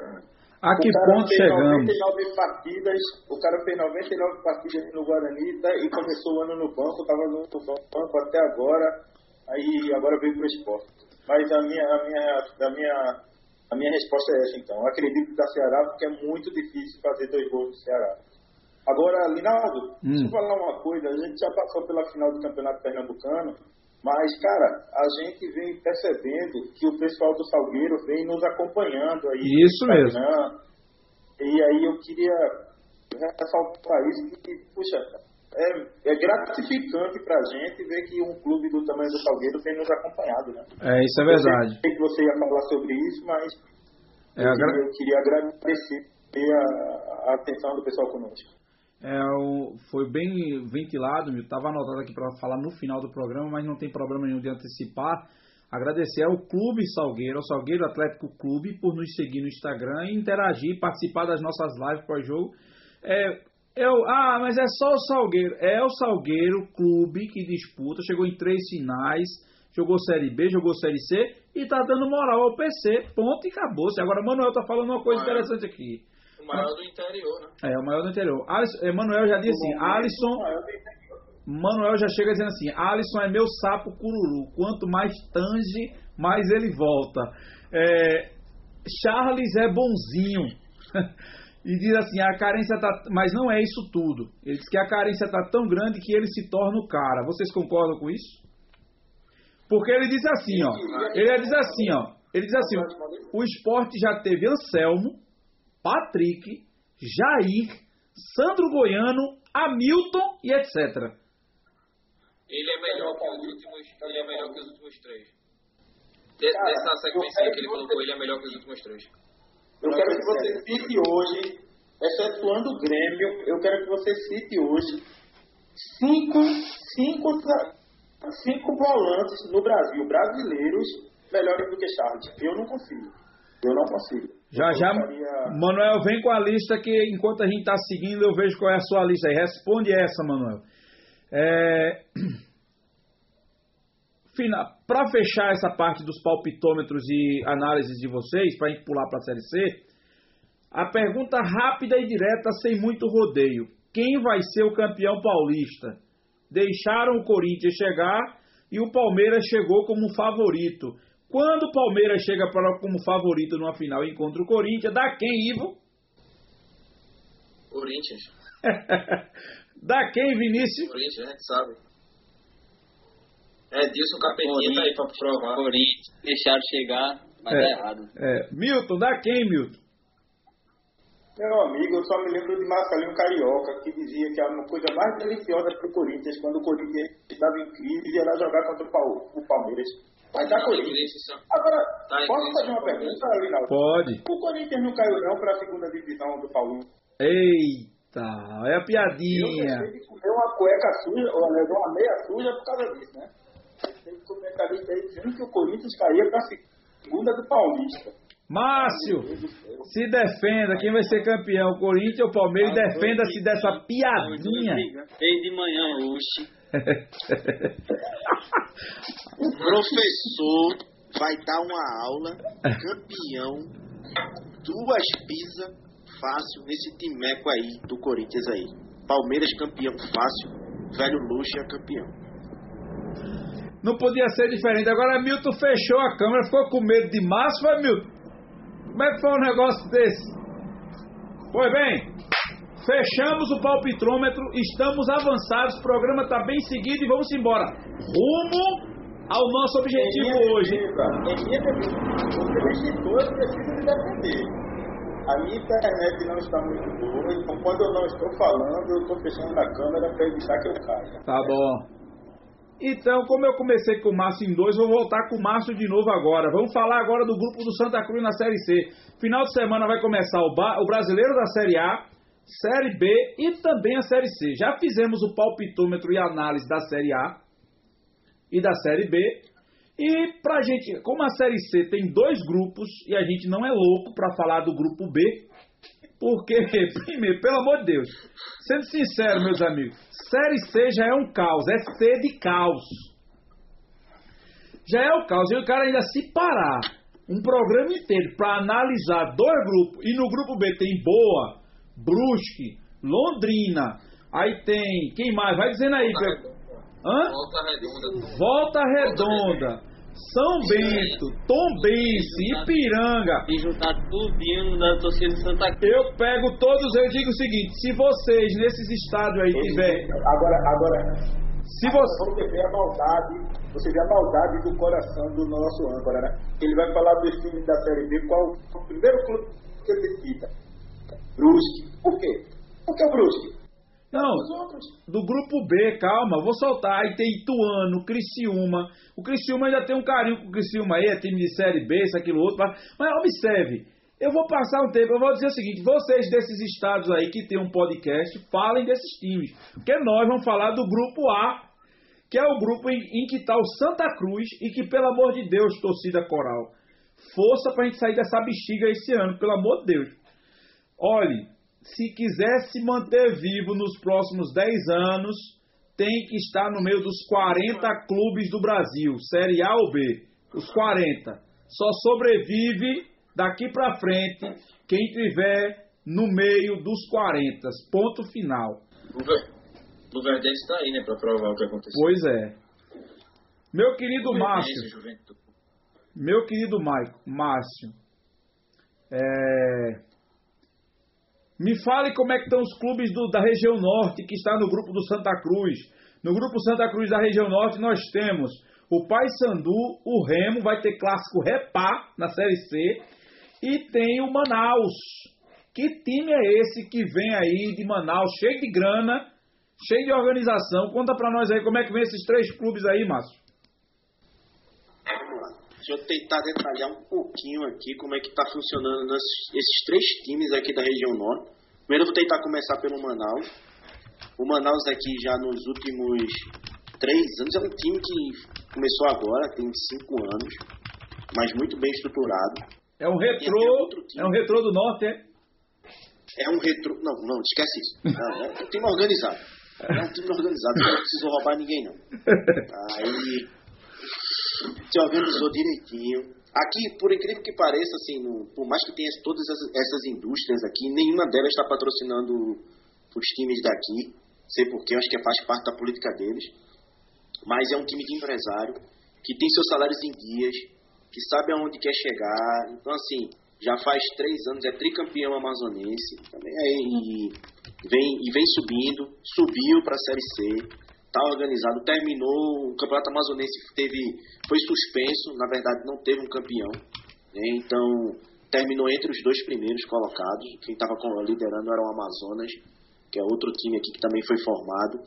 A que ponto fez chegamos? 99 partidas, o cara fez 99 partidas no Guarani tá, e começou o ano no banco, estava no banco até agora, aí agora veio para o esporte. Mas a minha, a, minha, a, minha, a minha resposta é essa então. Eu acredito que da Ceará, porque é muito difícil fazer dois gols no Ceará. Agora, Linaldo, Hum. deixa eu falar uma coisa. A gente já passou pela final do Campeonato Pernambucano, mas, cara, a gente vem percebendo que o pessoal do Salgueiro vem nos acompanhando aí. Isso mesmo. E aí eu queria ressaltar isso, que, puxa, é, é gratificante pra gente ver que um clube do tamanho do Salgueiro tem nos acompanhado, né? É, isso é verdade. Eu sei que você ia falar sobre isso, mas É, eu, queria, eu queria agradecer a, a atenção do pessoal conosco. É, foi bem ventilado, estava anotado aqui para falar no final do programa, mas não tem problema nenhum de antecipar. Agradecer ao Clube Salgueiro, ao Salgueiro Atlético Clube, por nos seguir no Instagram e interagir, participar das nossas lives pós-jogo. É, eu, ah, mas é só o Salgueiro. É o Salgueiro Clube que disputa, chegou em três finais, jogou Série B, jogou Série C e tá dando moral ao PC. Ponto e acabou-se. Agora, Manuel tá falando uma coisa é. interessante aqui. O maior do interior, né? É, o maior do interior. Alisson, Emanuel já disse assim, Alisson, Manuel já chega dizendo assim, Alisson é meu sapo cururu. Quanto mais tange, mais ele volta. É, Charles é bonzinho. e diz assim, a carência tá. Mas não é isso tudo. Ele diz que a carência tá tão grande que ele se torna o cara. Vocês concordam com isso? Porque ele diz assim, ó. Ele diz assim, ó. Ele diz assim, o esporte já teve Anselmo, Patrick, Jair, Sandro Goiano, Hamilton e etc. Ele é melhor que os últimos, ele é melhor que os últimos três. De- Dessa sequência aí que ele colocou, ele é melhor que os últimos três. Eu quero que você cite hoje, excetuando o Grêmio, eu quero que você cite hoje cinco, cinco, cinco volantes no Brasil, brasileiros, melhores do que Charles. Eu não consigo. Eu não consigo. Já já, colocaria- Manuel, vem com a lista que enquanto a gente está seguindo, eu vejo qual é a sua lista aí. Responde essa, Manuel. É... Para fechar essa parte dos palpitômetros e análises de vocês, para a gente pular para a Série C, a pergunta rápida e direta, sem muito rodeio. Quem vai ser o campeão paulista? Deixaram o Corinthians chegar e o Palmeiras chegou como favorito. Quando o Palmeiras chega para, como favorito numa final e encontra o Corinthians, dá quem, Ivo? Corinthians. Da quem, Vinícius? Corinthians, a gente sabe. É, Dilson Capetinha tá aí pra provar. Corinthians, deixaram chegar, mas É. é errado. É, Milton, da quem, Milton? Meu amigo, eu só me lembro de Marcelinho Carioca, que dizia que a uma coisa mais deliciosa pro Corinthians, quando o Corinthians estava em crise, era jogar contra o Palmeiras. Vai dar Corinthians. Agora, Tá posso fazer uma pergunta, Rinaldo? Pode. O Corinthians não caiu não para a segunda divisão do Paulista. Eita, é a Eu piadinha. pensei que comeu uma cueca suja, ou levou uma meia suja por causa disso, né? Tem comentarista aí dizendo que o Corinthians caía para a segunda do Paulista. Márcio, se defenda. Quem vai ser campeão? O Corinthians ou o Palmeiras? Defenda-se dessa piadinha. Desde de manhã, oxe. O professor vai dar uma aula, campeão, duas pisas fácil nesse timeco aí do Corinthians aí. Palmeiras campeão fácil, velho Lucha campeão. Não podia ser diferente. Agora Milton fechou a câmera, ficou com medo de Márcio, foi Milton? Como é que foi um negócio desse? Pois bem, fechamos o palpitrômetro, estamos avançados, o programa está bem seguido e vamos embora. Rumo ao nosso objetivo hoje. Minha defesa, me defender. A minha internet não está muito boa, então quando eu não estou falando, eu estou fechando a câmera para evitar que eu caia. Tá bom. Então, como eu comecei com o Márcio em dois, vou voltar com o Márcio de novo agora. Vamos falar agora do grupo do Santa Cruz na Série C. Final de semana vai começar o, ba- o Brasileiro da Série A, Série B e também a Série C. Já fizemos o palpitômetro e análise da Série A e da Série B. E pra gente, como a Série C tem dois grupos e a gente não é louco pra falar do grupo B, porque, primeiro, pelo amor de Deus, sendo sincero, meus amigos, Série C já é um caos, é C de caos. Já é o caos. E o cara ainda se parar um programa inteiro pra analisar dois grupos, e no grupo B tem Boa, Brusque, Londrina, aí tem, quem mais? Vai dizendo aí. Pe- Hã? Volta redonda. Volta Redonda, São Bento, Tombense, Ipiranga. E juntar tudinho da torcida de Santa Cruz. Eu pego todos, eu digo o seguinte: se vocês nesses estados aí tiver, Agora, agora, se você, você vê a maldade, você vê a maldade do coração do nosso âncora, né? Ele vai falar dos times da Série B, qual o primeiro clube que ele cita? Brusque. Por quê? Por que o Brusque? não, do grupo B, calma, vou soltar. Aí tem Ituano, Criciúma. O Criciúma ainda tem um carinho com o Criciúma aí, é time de Série B, isso, aquilo, outro. Mas, mas observe, eu vou passar um tempo, eu vou dizer o seguinte: vocês desses estados aí que tem um podcast, falem desses times. Porque nós vamos falar do grupo A, que é o grupo em, em que está o Santa Cruz e que, pelo amor de Deus, torcida coral, força pra gente sair dessa bexiga esse ano, pelo amor de Deus. Olhe, se quiser se manter vivo nos próximos 10 anos, tem que estar no meio dos 40 clubes do Brasil, Série A ou B. Os 40. Só sobrevive daqui pra frente quem tiver no meio dos 40. Ponto final. O Ver- o Verdense tá aí, né, pra provar o que aconteceu. Pois é. Meu querido Márcio, Juventude. meu querido Maico, Márcio, é, me fale como é que estão os clubes do- da região norte que está no grupo do Santa Cruz. No grupo Santa Cruz da região norte nós temos o Paysandu, o Remo, vai ter clássico Repá na Série C e tem o Manaus. Que time é esse que vem aí de Manaus, cheio de grana, cheio de organização? Conta pra nós aí como é que vem esses três clubes aí, Márcio. Deixa eu tentar detalhar um pouquinho aqui como é que está funcionando esses três times aqui da região norte. Primeiro eu vou tentar começar pelo Manaus. O Manaus aqui já nos últimos três anos é um time que começou agora, tem cinco anos, mas muito bem estruturado. É um retrô, time. é um retrô do norte, é? É um retro. Não, não, esquece isso. Não, é um time organizado. É um time organizado, não preciso roubar ninguém, não. Aí se organizou direitinho. Aqui, por incrível que pareça, assim, no- por mais que tenha todas essas, essas indústrias aqui, nenhuma delas está patrocinando os times daqui. Sei porquê, acho que faz parte da política deles. Mas é um time de empresário que tem seus salários em dias, que sabe aonde quer chegar. Então, assim, já faz três anos, é tricampeão amazonense, também é, e, vem, e vem subindo, subiu para a Série C, está organizado, terminou, o Campeonato Amazonense teve, foi suspenso, na verdade não teve um campeão, né, então terminou entre os dois primeiros colocados, quem estava liderando era o Amazonas, que é outro time aqui que também foi formado.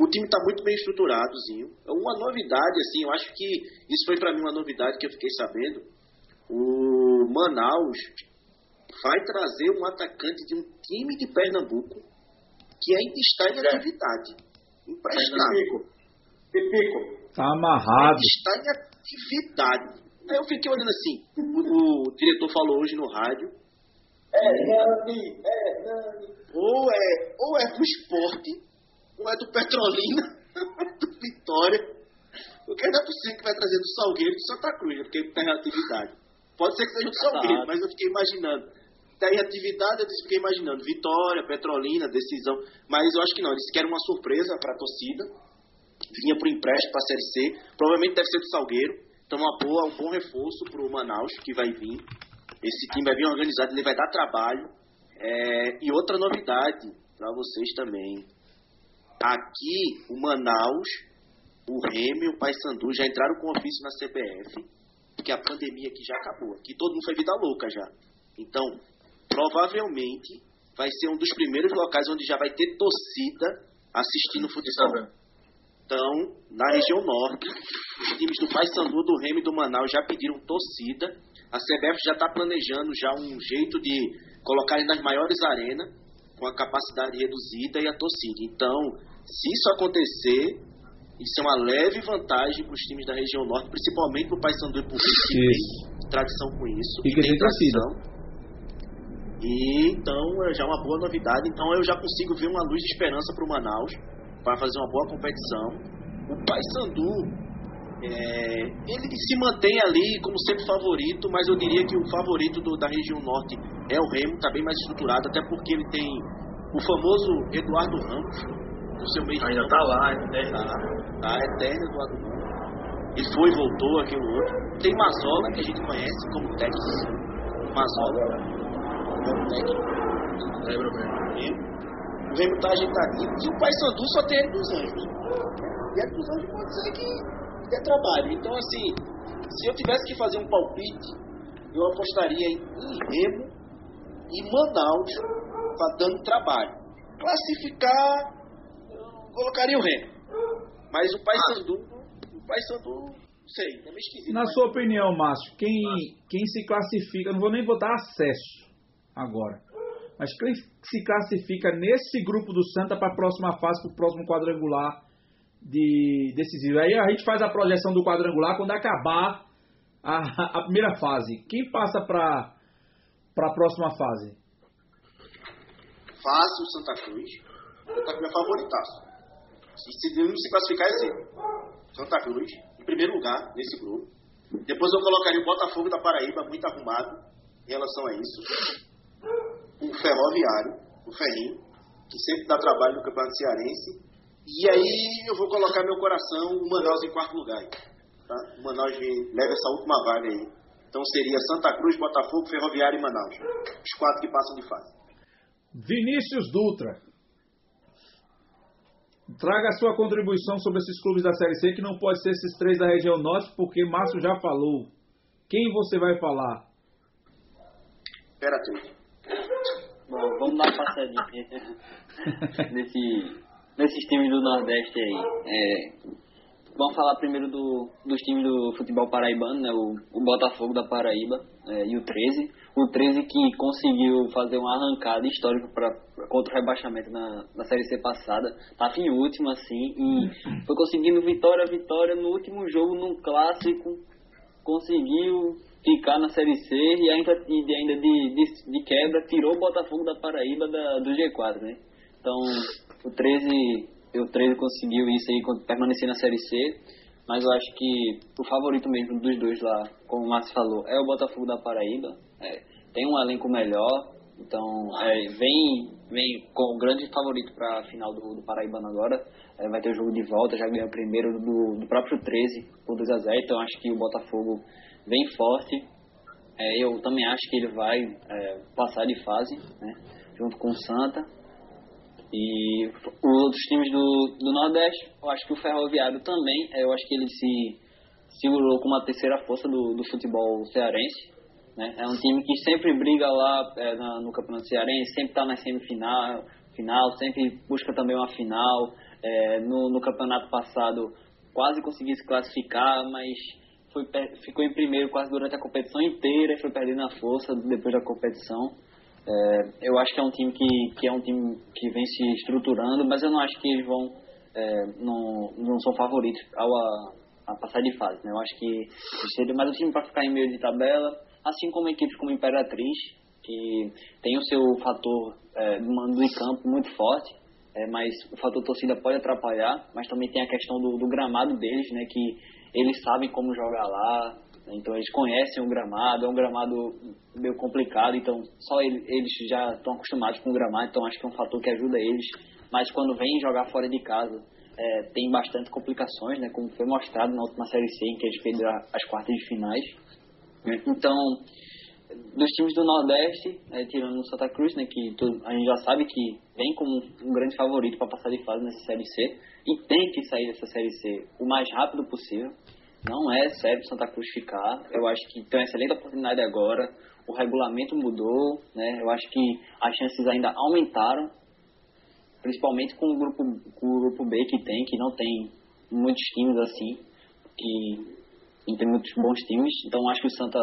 O time está muito bem estruturadozinho. Uma novidade, assim, eu acho que isso foi para mim uma novidade que eu fiquei sabendo. O Manaus vai trazer um atacante de um time de Pernambuco que ainda está em atividade. Emprestado. Pipico. Está amarrado. Está em atividade. Aí eu fiquei olhando assim. O, o diretor falou hoje no rádio. É, Nani, é, Nani. Ou é, ou é do esporte ou é do Petrolina, do Vitória. Porque não é possível que vai trazer do Salgueiro do Santa Cruz, porque tem atividade. Pode ser que seja do Salgueiro, mas eu fiquei imaginando. Tem atividade, eu fiquei imaginando. Vitória, Petrolina, decisão. Mas eu acho que não, eles querem uma surpresa para a torcida. Vinha para o empréstimo para a Série C. Provavelmente deve ser do Salgueiro. Então, uma boa, um bom reforço para o Manaus, que vai vir. Esse time vai vir organizado, ele vai dar trabalho. É, e outra novidade para vocês também. Aqui, o Manaus, o Remy o Paysandu já entraram com ofício na CBF, porque a pandemia aqui já acabou. Aqui todo mundo foi vida louca já. Então, provavelmente, vai ser um dos primeiros locais onde já vai ter torcida assistindo futsal. Então, na região norte, os times do Paysandu, do Remy e do Manaus já pediram torcida. A CBF já está planejando já um jeito de colocar nas maiores arenas com a capacidade reduzida e a torcida. Então, se isso acontecer, isso é uma leve vantagem para os times da região norte, principalmente para o Paysandu e para o que tem tradição com isso. E que tem tradição. E então é já uma boa novidade. Então eu já consigo ver uma luz de esperança para o Manaus para fazer uma boa competição. O Paysandu é, ele se mantém ali como sempre favorito, mas eu diria que o favorito do, da região norte é o Remo, está bem mais estruturado, até porque ele tem o famoso Eduardo Ramos, o seu meio Ainda tá lá, eterno. Tá, tá eterno do lado do Ele foi e voltou, aquele outro. Tem Mazola, que a gente conhece como Texas. Mazola. Técnico. Lembra mesmo. O Remo tá ajeitadinho. E o Pai Sandu só tem ele dos Anjos. E ele dos Anjos pode ser que dê trabalho. Então, assim, se eu tivesse que fazer um palpite, eu apostaria em Remo e Manaus tá dando trabalho. Classificar colocaria o Remo. Mas o Paysandu, ah. o Paysandu, sei, é meio esquisito. Na mas... sua opinião, Márcio, quem, quem se classifica, não vou nem botar acesso agora, mas quem se classifica nesse grupo do Santa para a próxima fase, para o próximo quadrangular de decisivo. Aí a gente faz a projeção do quadrangular quando acabar a, a primeira fase. Quem passa para a próxima fase? Fácil Santa Cruz. Santa Cruz é favoritaço. E se não se classificar é zero. Santa Cruz, em primeiro lugar nesse grupo. Depois eu colocaria o Botafogo da Paraíba, muito arrumado em relação a isso. O Ferroviário, o Ferrinho, que sempre dá trabalho no Campeonato Cearense. E aí eu vou colocar meu coração, o Manaus em quarto lugar. Tá? O Manaus leva essa última vaga aí. Então seria Santa Cruz, Botafogo, Ferroviário e Manaus. Os quatro que passam de fase. Vinícius Dutra. Traga a sua contribuição sobre esses clubes da Série C, que não pode ser esses três da região norte, porque Márcio já falou. Quem você vai falar? Espera tudo. Bom, vamos dar uma passadinha nesse, nesses times do Nordeste aí. É, vamos falar primeiro do, dos times do futebol paraibano, né? O, o Botafogo da Paraíba é, e o 13 o 13 que conseguiu fazer uma arrancada histórica pra, contra o rebaixamento na, na Série C passada. Estava em último, assim, e foi conseguindo vitória, vitória no último jogo, num clássico, conseguiu ficar na Série C e ainda, e ainda de, de, de quebra tirou o Botafogo da Paraíba da, do G4, né? Então, o 13, o 13 conseguiu isso aí, permanecer na Série C mas eu acho que o favorito mesmo dos dois lá, como o Márcio falou, é o Botafogo da Paraíba. É, tem um elenco melhor, então é, vem, vem com o grande favorito para a final do, do Paraibano agora. É, vai ter o jogo de volta, já ganhou o primeiro do, do próprio 13 por 2 a 0 então acho que o Botafogo vem forte. É, eu também acho que ele vai é, passar de fase, né, junto com o Santa. E os outros times do, do Nordeste, eu acho que o Ferroviário também, é, eu acho que ele se segurou como a terceira força do, do futebol cearense. Né? É um time que sempre briga lá é, na, no Campeonato Cearense, sempre está na semifinal, final, sempre busca também uma final. É, no, no campeonato passado quase conseguiu se classificar, mas foi, ficou em primeiro quase durante a competição inteira e foi perdendo a força depois da competição. É, eu acho que é um time que, que é um time que vem se estruturando, mas eu não acho que eles vão é, não, não são favoritos ao a, a passar de fase. Né? Eu acho que seria mais um time para ficar em meio de tabela, assim como equipes como Imperatriz, que tem o seu fator é, mando de campo muito forte, é, mas o fator torcida pode atrapalhar, mas também tem a questão do, do gramado deles, né, que eles sabem como jogar lá, então eles conhecem o gramado, é um gramado meio complicado, então só eles, eles já estão acostumados com o gramado, então acho que é um fator que ajuda eles, mas quando vêm jogar fora de casa, é, tem bastante complicações, né, como foi mostrado na última Série C, em que eles perderam as quartas de finais. Então, dos times do Nordeste, é, tirando o Santa Cruz, né, que a gente já sabe que vem como um grande favorito para passar de fase nessa Série C e tem que sair dessa Série C o mais rápido possível. Não é sério Santa Cruz ficar. Eu acho que tem uma excelente oportunidade agora. O regulamento mudou, né? Eu acho que as chances ainda aumentaram, principalmente com o grupo, com o grupo B que tem, que não tem muitos times assim, que tem muitos bons times, então acho que o Santa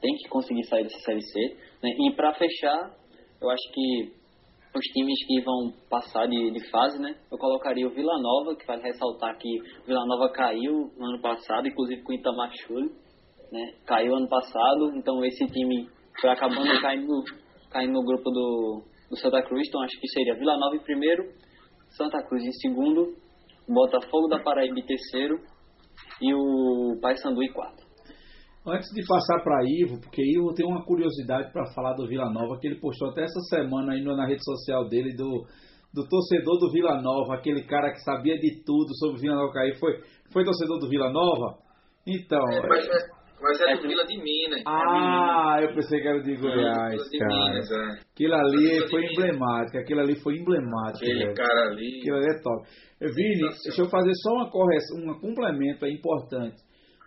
tem que conseguir sair dessa Série C. Né? E para fechar, eu acho que os times que vão passar de, de, fase, né? Eu colocaria o Vila Nova, que vai ressaltar que o Vila Nova caiu no ano passado, inclusive com o Itamar né? Caiu ano passado, então esse time foi acabando caindo, caindo no grupo do, do Santa Cruz, então acho que seria Vila Nova em primeiro, Santa Cruz em segundo, Botafogo da Paraíba em terceiro e o Paysandu em quarto. Antes de passar para Ivo, porque Ivo tem uma curiosidade para falar do Vila Nova, que ele postou até essa semana aí na rede social dele do, do torcedor do Vila Nova, aquele cara que sabia de tudo sobre o Vila Nova cair. Foi, foi torcedor do Vila Nova? Então. É, mas, é, mas é, do Vila de Minas. Ah, eu pensei que era de Goiás, é, cara. Minas, é. Aquilo ali foi emblemático, aquilo ali foi emblemático. Aquele velho. cara ali. Aquilo ali é top. Vini, deixa eu fazer só uma correção, um complemento é importante.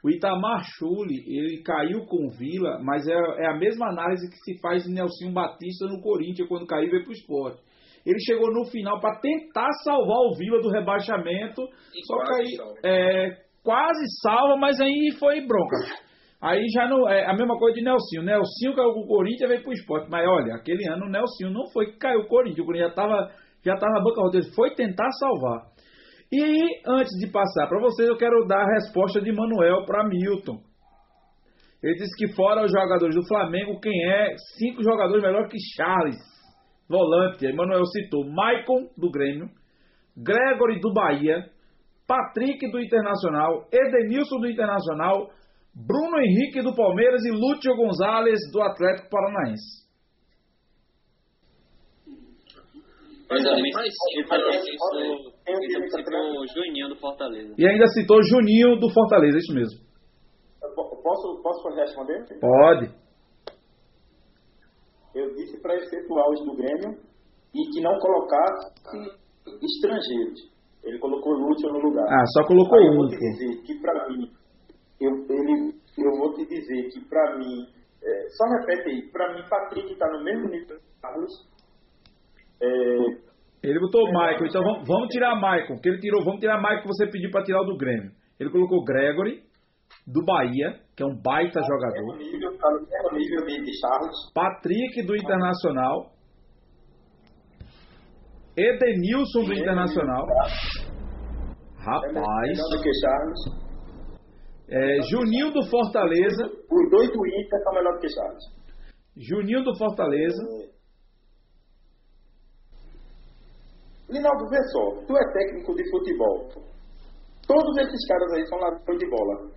O Itamar Chuli, ele caiu com o Vila, mas é, é, a mesma análise que se faz de Nelson Batista no Corinthians quando caiu e veio para o esporte. Ele chegou no final para tentar salvar o Vila do rebaixamento, e só que aí é, quase salva, mas aí foi bronca. Aí já não é a mesma coisa de Nelson. O Nelson caiu com o Corinthians e veio para o esporte. Mas olha, aquele ano o Nelson não foi que caiu o Corinthians. O Corinthians já estava já tava na banca roteira. Foi tentar salvar. E antes de passar para vocês, eu quero dar a resposta de Manuel para Milton. Ele disse que fora os jogadores do Flamengo, quem é cinco jogadores melhor que Charles, volante. Manuel citou Maicon do Grêmio, Gregory do Bahia, Patrick do Internacional, Edenilson do Internacional, Bruno Henrique do Palmeiras e Lúcio Gonzalez do Atlético Paranaense. Mas também citou, ele citou Juninho do Fortaleza. E ainda citou Juninho do Fortaleza, isso mesmo. Posso, posso responder? Pode. Eu disse para efetuar os do Grêmio e que não colocasse estrangeiros. Ele colocou Lúcio no lugar. Ah, só colocou um. Eu vou te dizer que para mim, eu, ele, eu vou te dizer que para mim, é, só repete aí, para mim Patrick está no mesmo nível que Carlos, é, ele botou o é, Michael, então vamos, vamos tirar Michael, que ele tirou, vamos tirar Michael que você pediu para tirar o do Grêmio. Ele colocou Gregory, do Bahia, que é um baita jogador. É nível, tá no nível de Charles. Patrick, do Internacional. Edenilson, do Internacional. Rapaz. do que Charles. É, Juninho do Fortaleza. Os dois do Inter são melhor do que Charles. Juninho do Fortaleza. É. Linaldo, vê só, tu é técnico de futebol. Todos esses caras aí são ladrões de bola.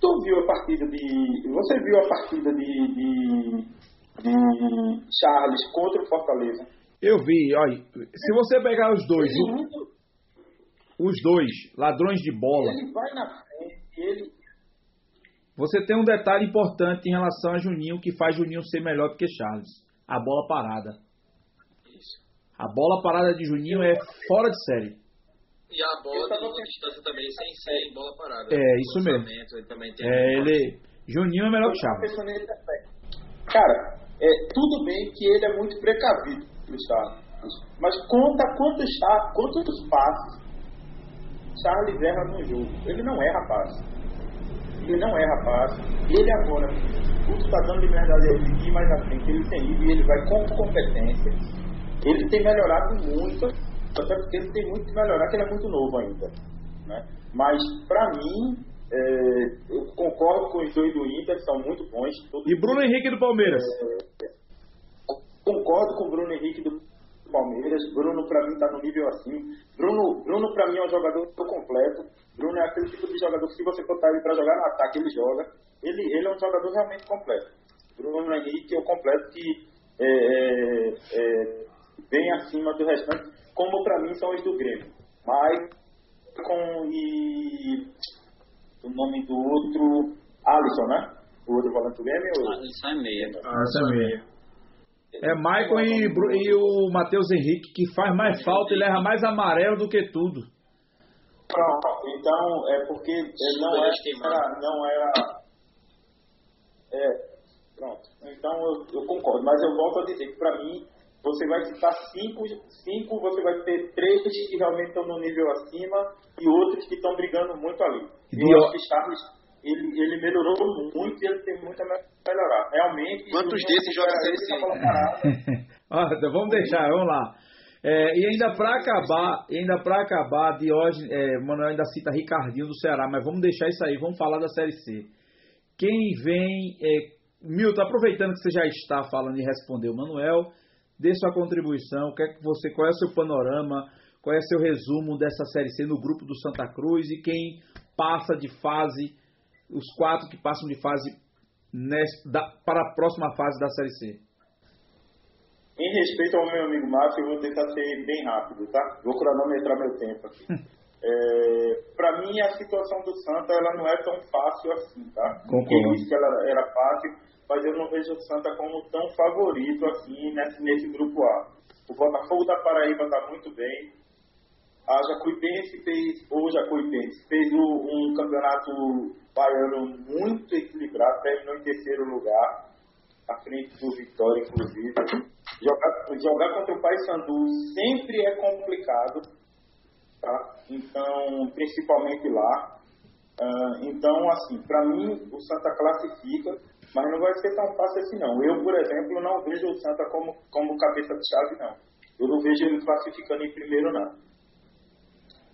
Tu viu a partida de. Você viu a partida de, de, de Charles contra o Fortaleza? Eu vi, olha. Se você pegar os dois. Os dois, ladrões de bola. Ele vai na frente, ele. Você tem um detalhe importante em relação a Juninho que faz Juninho ser melhor do que Charles. A bola parada. Isso. A bola parada de Juninho é fora de série. E a bola de longa distância também, sem ser em bola parada. É, isso mesmo. Ele também tem É, ele. Juninho é melhor que Charles. Cara, é, tudo bem que ele é muito precavido, o Charles. Mas conta quantos, quantos passes Charles erra no jogo. Ele não erra passe. Ele não erra passe. Ele agora, tudo está dando liberdade a ele de ir mais à frente. Ele tem ido e ele vai com competência. Ele tem melhorado muito, até porque ele tem muito que melhorar, que ele é muito novo ainda. Né? Mas, para mim, é, eu concordo com os dois do Inter, são muito bons. E Bruno Henrique do Palmeiras. Concordo com o Bruno Henrique do Palmeiras. Bruno, para mim, está no nível assim. Bruno, Bruno para mim, é um jogador completo. Bruno é aquele tipo de jogador que, se você botar ele para jogar no ataque, ele joga. Ele, ele é um jogador realmente completo. Bruno Henrique é o completo que é, é, é, bem acima do restante, como para mim são os do Grêmio. Mas com e o nome do outro, Alisson, né? O outro volante do Grêmio. Ah, Isso é meia. Essa é meia. É Maicon e, e o Matheus Henrique que faz mais falta e leva mais amarelo do que tudo. Pronto, então é porque é, não era, não era. É, pronto. Então eu, eu concordo, mas eu volto a dizer que para mim você vai citar cinco, cinco, você vai ter três que realmente estão no nível acima e outros que estão brigando muito ali. E Eu acho que Charles ele, ele melhorou muito e ele tem muito a melhorar. Realmente. Quantos desses joga Série C? vamos deixar, vamos lá. É, e ainda para acabar, ainda para acabar, Diógenes, é, Manuel ainda cita Ricardinho do Ceará, mas vamos deixar isso aí, vamos falar da Série C. Quem vem, é, Milton, aproveitando que você já está falando e respondeu, Manuel, dê sua contribuição, o que é que você, qual é o seu panorama, qual é o seu resumo dessa Série C no grupo do Santa Cruz e quem passa de fase, os quatro que passam de fase da- para a próxima fase da Série C. Em respeito ao meu amigo Márcio, eu vou tentar ser bem rápido, tá? Vou cronometrar meu tempo aqui. É, para mim, a situação do Santa ela não é tão fácil assim, tá? Concordo. Quem disse que ela era fácil, mas eu não vejo o Santa como tão favorito assim nesse, nesse grupo A. O Botafogo da Paraíba está muito bem. A Jacuipense fez, ou Jacuipense, fez o- um campeonato baiano muito equilibrado, terminou em terceiro lugar, à frente do Vitória, inclusive. Jogar, jogar contra o Paysandu sempre é complicado, tá? Então, principalmente lá. Ah, então, assim, para mim, o Santa classifica, mas não vai ser tão fácil assim, não. Eu, por exemplo, não vejo o Santa como, como cabeça de chave, não. Eu não vejo ele classificando em primeiro, não.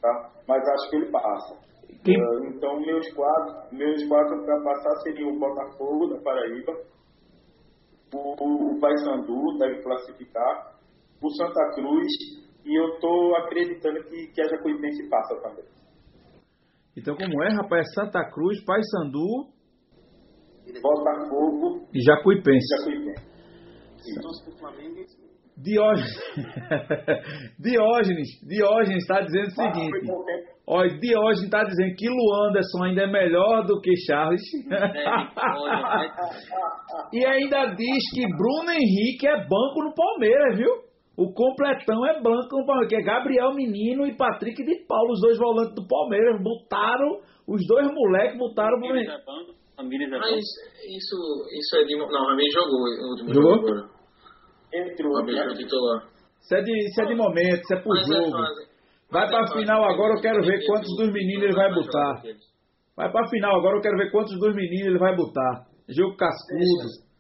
Tá? Mas acho que ele passa. Quem- Ah, então, meus quatro, meus quatro para passar seriam o Botafogo da Paraíba, o, o, Paysandu deve classificar, o Santa Cruz, e eu tô acreditando que, que a Jacuipense passa também. Então, como é, rapaz? É Santa Cruz, Paysandu Botafogo e Jacuipense. Jacuipense. Se torce Diógenes, Diógenes, Diógenes está dizendo o Foi seguinte. tempo. Olha, Diógenes está dizendo que Luanderson ainda é melhor do que Charles. e ainda diz que Bruno Henrique é banco no Palmeiras, viu? O completão é banco no Palmeiras, que é Gabriel Menino e Patrick de Paulo, os dois volantes do Palmeiras. Botaram, os dois moleques botaram Henrique. é é Mas isso, isso é de. Não, o Ramiro jogou último Jogou? Titular. Isso é, de, isso é de momento, isso é por Mas é jogo. fase. Vai é fase. final agora, eu quero ver quantos dos meninos ele vai botar. Vai pra final agora, eu quero ver quantos dos meninos ele vai botar. Jogo cascudo.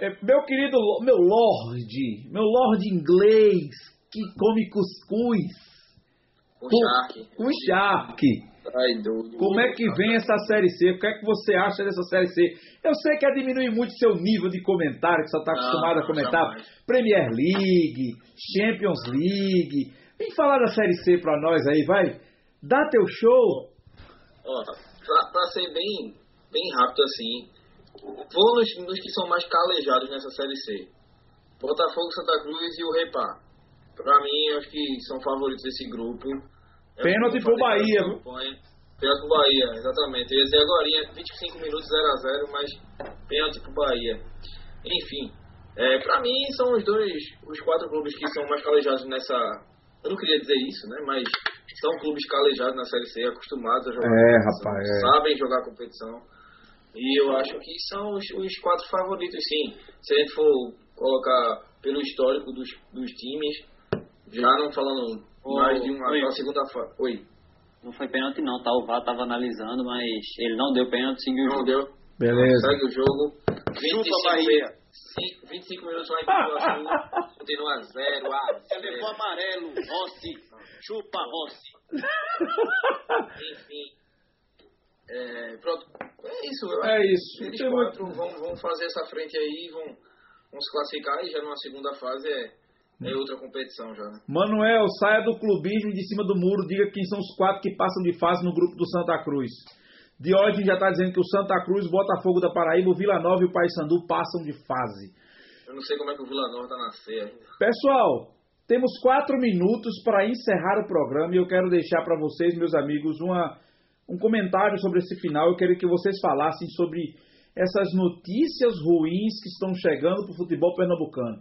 É, Meu querido, meu lorde, meu lorde inglês, que come cuscuz O com, Shark. com charque. Como é que vem essa Série C? O que é que você acha dessa Série C? Eu sei que é diminuir muito seu nível de comentário, que você está Não, acostumado a não, comentar. jamais. Premier League, Champions League. Vem falar da Série C pra nós aí, vai. Dá teu show. Ó, pra, pra ser bem, bem rápido assim, vou nos, nos que são mais calejados nessa Série C. Botafogo, Santa Cruz e o Repá. Pra mim, acho que são favoritos desse grupo. Pênalti pro Bahia, viu? Pênalti pro Bahia, exatamente. Eu ia dizer agora, 25 minutos 0x0, mas pênalti pro Bahia. Enfim, é, pra mim são os dois, os quatro clubes que são mais calejados nessa. Eu não queria dizer isso, né? Mas são clubes calejados na Série C, acostumados a jogar. É, rapaz, é. Sabem jogar competição. E eu acho que são os, os, quatro favoritos, sim. Se a gente for colocar pelo histórico dos, dos times, já não falando mais de uma, segunda fase. Oi. Não foi pênalti não, tá? O VAR tava analisando, mas ele não deu pênalti, seguiu não o jogo. deu. Beleza. Segue o jogo. Chupa, Bahia. 25 minutos lá em Pituaçu. continua zero. Ah, Você levou amarelo, Rossi. Chupa, Rossi. Enfim. É, pronto. É isso. Eu É isso. Eles quatro vão, vão fazer essa frente aí, vão, vão se classificar e já numa segunda fase é, é outra competição já, né? Manuel, saia do clubismo de cima do muro, diga quem são os quatro que passam de fase no grupo do Santa Cruz. Diógenes já está dizendo que o Santa Cruz, Botafogo da Paraíba, o Vila Nova e o Paysandu passam de fase. Eu não sei como é que o Vila Nova tá na ainda. Pessoal, temos quatro minutos para encerrar o programa e eu quero deixar para vocês, meus amigos, uma, um comentário sobre esse final. Eu queria que vocês falassem sobre essas notícias ruins que estão chegando para o futebol pernambucano.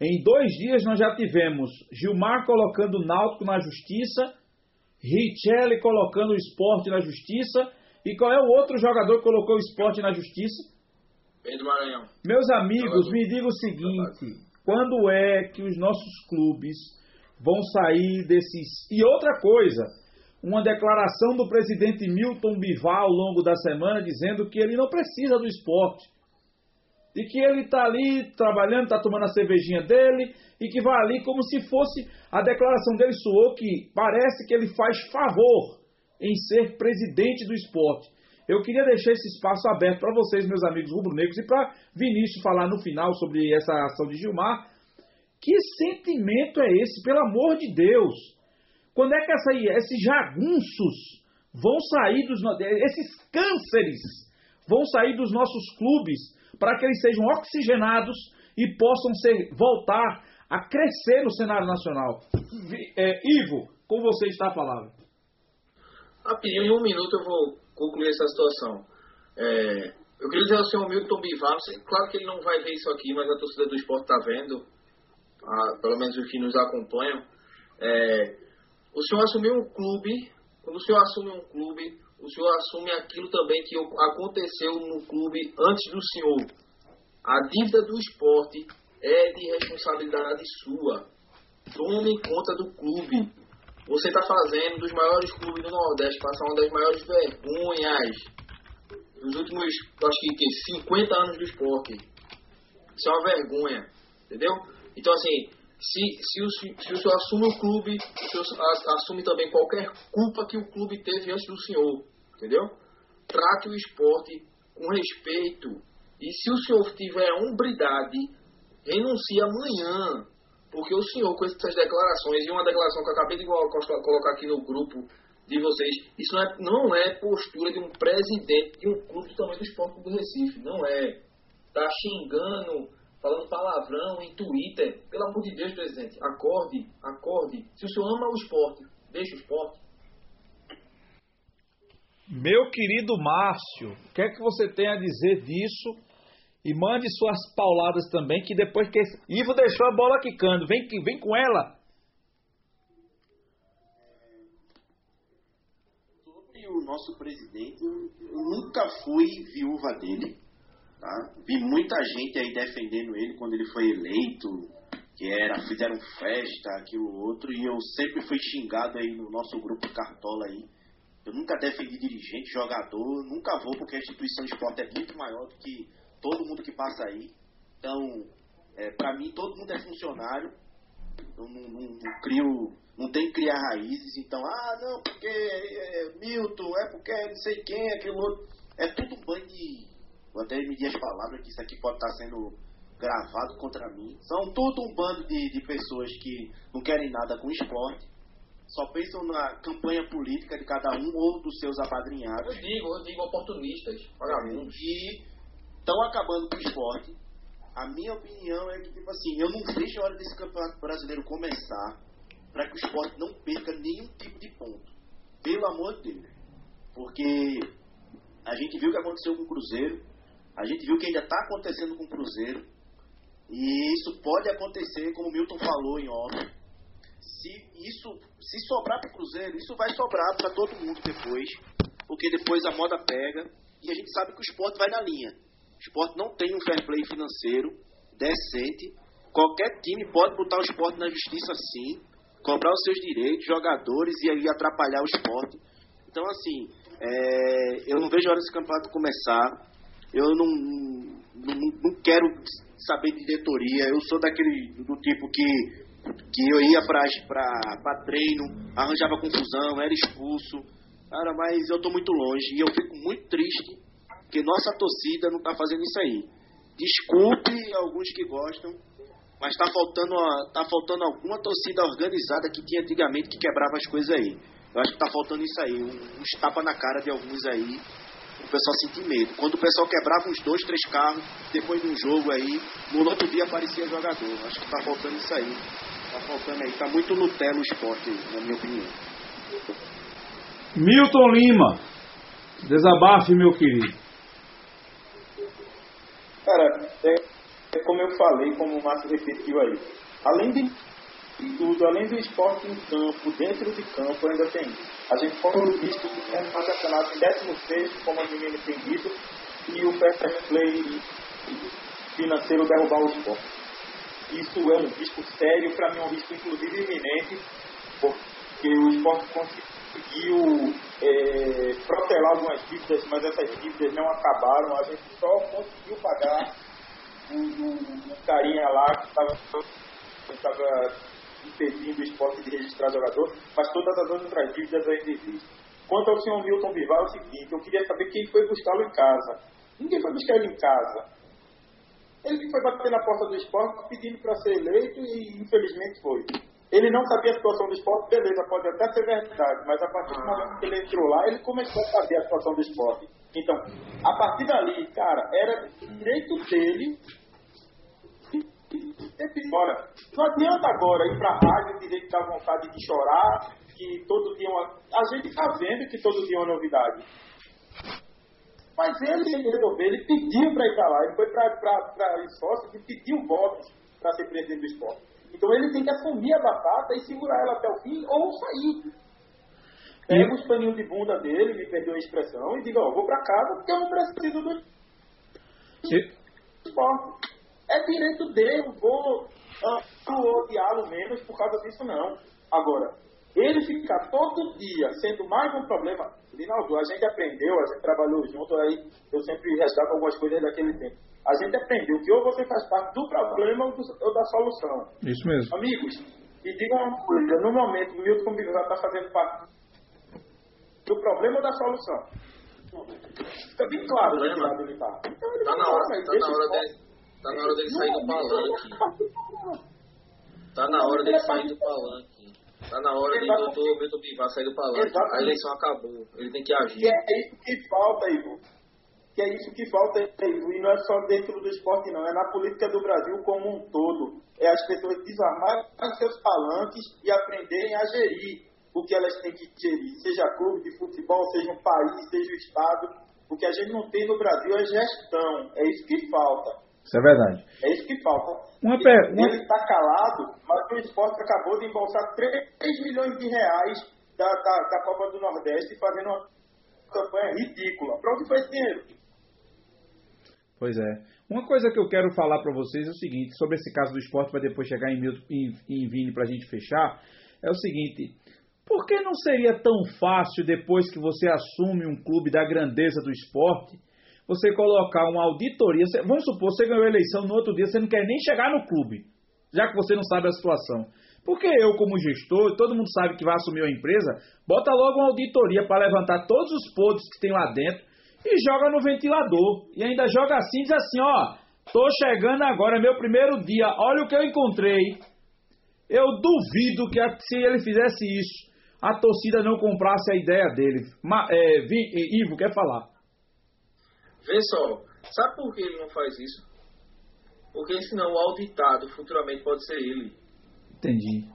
Em dois dias nós já tivemos Gilmar colocando o Náutico na justiça, Richelli colocando o esporte na justiça, e qual é o outro jogador que colocou o esporte na justiça? Pedro Maranhão. Meus amigos, me diga o seguinte: quando é que os nossos clubes vão sair desses. E outra coisa, uma declaração do presidente Milton Bivar ao longo da semana dizendo que ele não precisa do esporte. E que ele está ali trabalhando, está tomando a cervejinha dele e que vai ali como se fosse. A declaração dele soou que parece que ele faz favor em ser presidente do esporte. Eu queria deixar esse espaço aberto para vocês, meus amigos rubro-negros, e para Vinícius falar no final sobre essa ação de Gilmar. Que sentimento é esse, pelo amor de Deus? Quando é que essa, esses jagunços vão sair dos. Esses cânceres vão sair dos nossos clubes para que eles sejam oxigenados e possam ser, voltar a crescer no cenário nacional? É, Ivo, com você está a palavra. Rapidinho, em um minuto eu vou concluir essa situação. É, eu queria dizer ao senhor Milton Bivar, claro que ele não vai ver isso aqui, mas a torcida do esporte está vendo, ah, pelo menos os que nos acompanham. É, o senhor assumiu um clube, quando o senhor assume um clube, o senhor assume aquilo também que aconteceu no clube antes do senhor. A dívida do esporte é de responsabilidade sua. Tome conta do clube. Você está fazendo dos maiores clubes do Nordeste passar uma das maiores vergonhas dos últimos, acho que 50 anos do esporte. Isso é uma vergonha, entendeu? Então, assim, se, se, o, se o senhor assume o clube, o senhor assume também qualquer culpa que o clube teve antes do senhor, entendeu? Trate o esporte com respeito. E se o senhor tiver hombridade, renuncie amanhã. Porque o senhor, com essas declarações, e uma declaração que eu acabei de colo- colo- colocar aqui no grupo de vocês, isso não é, não é postura de um presidente de um clube do tamanho do Esporte do Recife. Não é. Tá xingando, falando palavrão em Twitter. Pelo amor de Deus, presidente, acorde, acorde. Se o senhor ama o esporte, deixa o esporte. Meu querido Márcio, o que é que você tem a dizer disso? E mande suas pauladas também, que depois que esse... Ivo deixou a bola quicando, vem, vem com ela. Sobre o nosso presidente, eu nunca fui viúva dele. Tá? Vi muita gente aí defendendo ele quando ele foi eleito, que era, fizeram festa, aquilo outro, e eu sempre fui xingado aí no nosso grupo Cartola aí. Eu nunca defendi dirigente, jogador, nunca vou, porque a instituição de esporte é muito maior do que todo mundo que passa aí. Então, é, para mim, todo mundo é funcionário. Eu não, não, não crio, não tem que criar raízes. Então, ah, não, porque é, Milton, é porque não sei quem, aquilo outro. É tudo um banho de. Vou até medir as palavras, que isso aqui pode estar sendo gravado contra mim. São tudo um bando de, de pessoas que não querem nada com esporte. Só pensam na campanha política de cada um ou dos seus apadrinhados. Eu digo, eu digo oportunistas, vagabundos. E estão acabando com o esporte. A minha opinião é que, tipo assim, eu não vejo a hora desse campeonato brasileiro começar para que o esporte não perca nenhum tipo de ponto. Pelo amor de Deus. Porque a gente viu o que aconteceu com o Cruzeiro, a gente viu que ainda está acontecendo com o Cruzeiro, e isso pode acontecer, como o Milton falou em off. Se isso se sobrar para o Cruzeiro, isso vai sobrar para todo mundo depois, porque depois a moda pega e a gente sabe que o esporte vai na linha. O esporte não tem um fair play financeiro decente. Qualquer time pode botar o esporte na justiça sim, cobrar os seus direitos, jogadores e aí atrapalhar o esporte. Então, assim, é, eu não vejo a hora desse campeonato começar. Eu não, não, não quero saber de diretoria. Eu sou daquele do tipo que que eu ia para treino, arranjava confusão, era expulso. Cara, mas eu tô muito longe e eu fico muito triste que nossa torcida não tá fazendo isso aí. Desculpe alguns que gostam, mas tá faltando, tá faltando alguma torcida organizada que tinha antigamente que quebrava as coisas aí. Eu acho que tá faltando isso aí, uns tapa na cara de alguns aí, o pessoal sentir medo. Quando o pessoal quebrava uns dois, três carros, depois de um jogo aí, no outro dia aparecia jogador. Acho que tá faltando isso aí. Tá faltando aí, tá muito Nutella o esporte, na minha opinião. Milton Lima, desabafe, meu querido. Cara, é, é como eu falei, como o Márcio repetiu aí. Além de tudo, além do esporte em campo, dentro de campo, ainda tem. A gente pode visto é um campeonato em 16, como a menina tem dito, e o fair play financeiro derrubar o esporte. Isso é um risco sério, para mim é um risco inclusive iminente, porque o esporte conseguiu é, protelar algumas dívidas, mas essas dívidas não acabaram. A gente só conseguiu pagar um, um, um carinha lá que estava impedindo o esporte de registrar jogador, mas todas as outras dívidas ainda existem. Quanto ao senhor Milton Bival, é o seguinte, eu queria saber quem foi buscá-lo em casa. Ninguém foi buscar ele em casa. Ele foi bater na porta do esporte pedindo para ser eleito e infelizmente foi. Ele não sabia a situação do esporte, beleza, pode até ser verdade, mas a partir do momento que ele entrou lá, ele começou a saber a situação do esporte. Então, a partir dali, cara, era direito dele Ora, não adianta agora ir para a rádio dizer que dá vontade de chorar, que todo dia uma... A gente está vendo que todo dia é uma novidade. Mas ele, resolveu, ele pediu para ir para lá, ele foi para sócios e pediu votos para ser presidente do esporte. Então ele tem que assumir a batata e segurar ela até o fim ou sair. Pega os paninhos de bunda dele, me perdoe a expressão, e diga, ó, vou para casa porque eu não preciso do esporte. É direito dele, vou uh, odiá-lo menos por causa disso não. Agora, ele ficar todo dia sendo mais um problema, Linaldo, a gente aprendeu, a gente trabalhou junto, aí eu sempre resgato algumas coisas daquele tempo a gente aprendeu que ou você faz parte do problema ou, do, ou da solução. Isso mesmo. Amigos, e diga uma coisa, no momento o Milton Bivar está fazendo parte do problema ou da solução. Fica bem claro de que lado ele está. Então ele tá na hora, tá na hora dele, tá na hora dele sair do palanque. Tá na hora dele sair do palanque. Tá na hora de doutor Milton Bivar sair do palanque. A eleição acabou. Ele tem que agir. E é isso que falta, Igor que é isso que falta e não é só dentro do esporte não, é na política do Brasil como um todo. É as pessoas desarmarem seus palanques e aprenderem a gerir o que elas têm que gerir, seja clube de futebol, seja um país, seja o Estado. O que a gente não tem no Brasil é gestão, é isso que falta. Isso é verdade. É isso que falta. Uma pergunta. Ele está calado, mas o esporte acabou de embolsar 3 milhões de reais da, da, da Copa do Nordeste fazendo uma campanha ridícula. Para onde foi esse dinheiro? Pois é. Uma coisa que eu quero falar para vocês é o seguinte, sobre esse caso do esporte, para depois chegar em, em, em Vini para a gente fechar, é o seguinte, por que não seria tão fácil, depois que você assume um clube da grandeza do esporte, você colocar uma auditoria, vamos supor, você ganhou a eleição, no outro dia você não quer nem chegar no clube, já que você não sabe a situação. Porque eu, como gestor, todo mundo sabe que vai assumir uma empresa, bota logo uma auditoria para levantar todos os podres que tem lá dentro, e joga no ventilador. E ainda joga assim, diz assim, ó, tô chegando agora, meu primeiro dia, olha o que eu encontrei. Eu duvido que se ele fizesse isso, a torcida não comprasse a ideia dele. Ma, é, Vi, Ivo, quer falar? Vê só, sabe por que ele não faz isso? Porque senão o auditado futuramente pode ser ele. Entendi.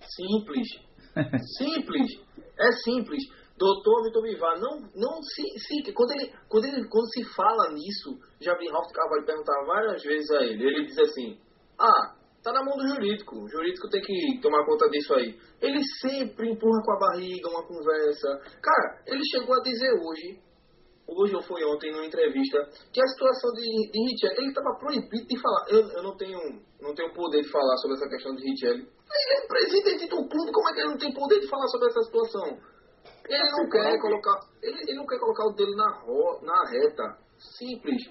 Simples. simples. É simples. Doutor Vitor Bivar, não, não se, se quando, ele, quando, ele, quando se fala nisso, já vi Ralf Carvalho perguntar várias vezes a ele, ele diz assim, ah, tá na mão do jurídico, o jurídico tem que tomar conta disso aí. Ele sempre empurra com a barriga uma conversa. Cara, ele chegou a dizer hoje, hoje ou foi ontem numa entrevista, que a situação de, de Richelli, ele estava proibido de falar. Eu, eu não tenho não tenho poder de falar sobre essa questão de Richelli. Ele é presidente do clube, como é que ele não tem poder de falar sobre essa situação? Ele não quer colocar, ele, ele não quer colocar o dele na, ro, na reta. Simples,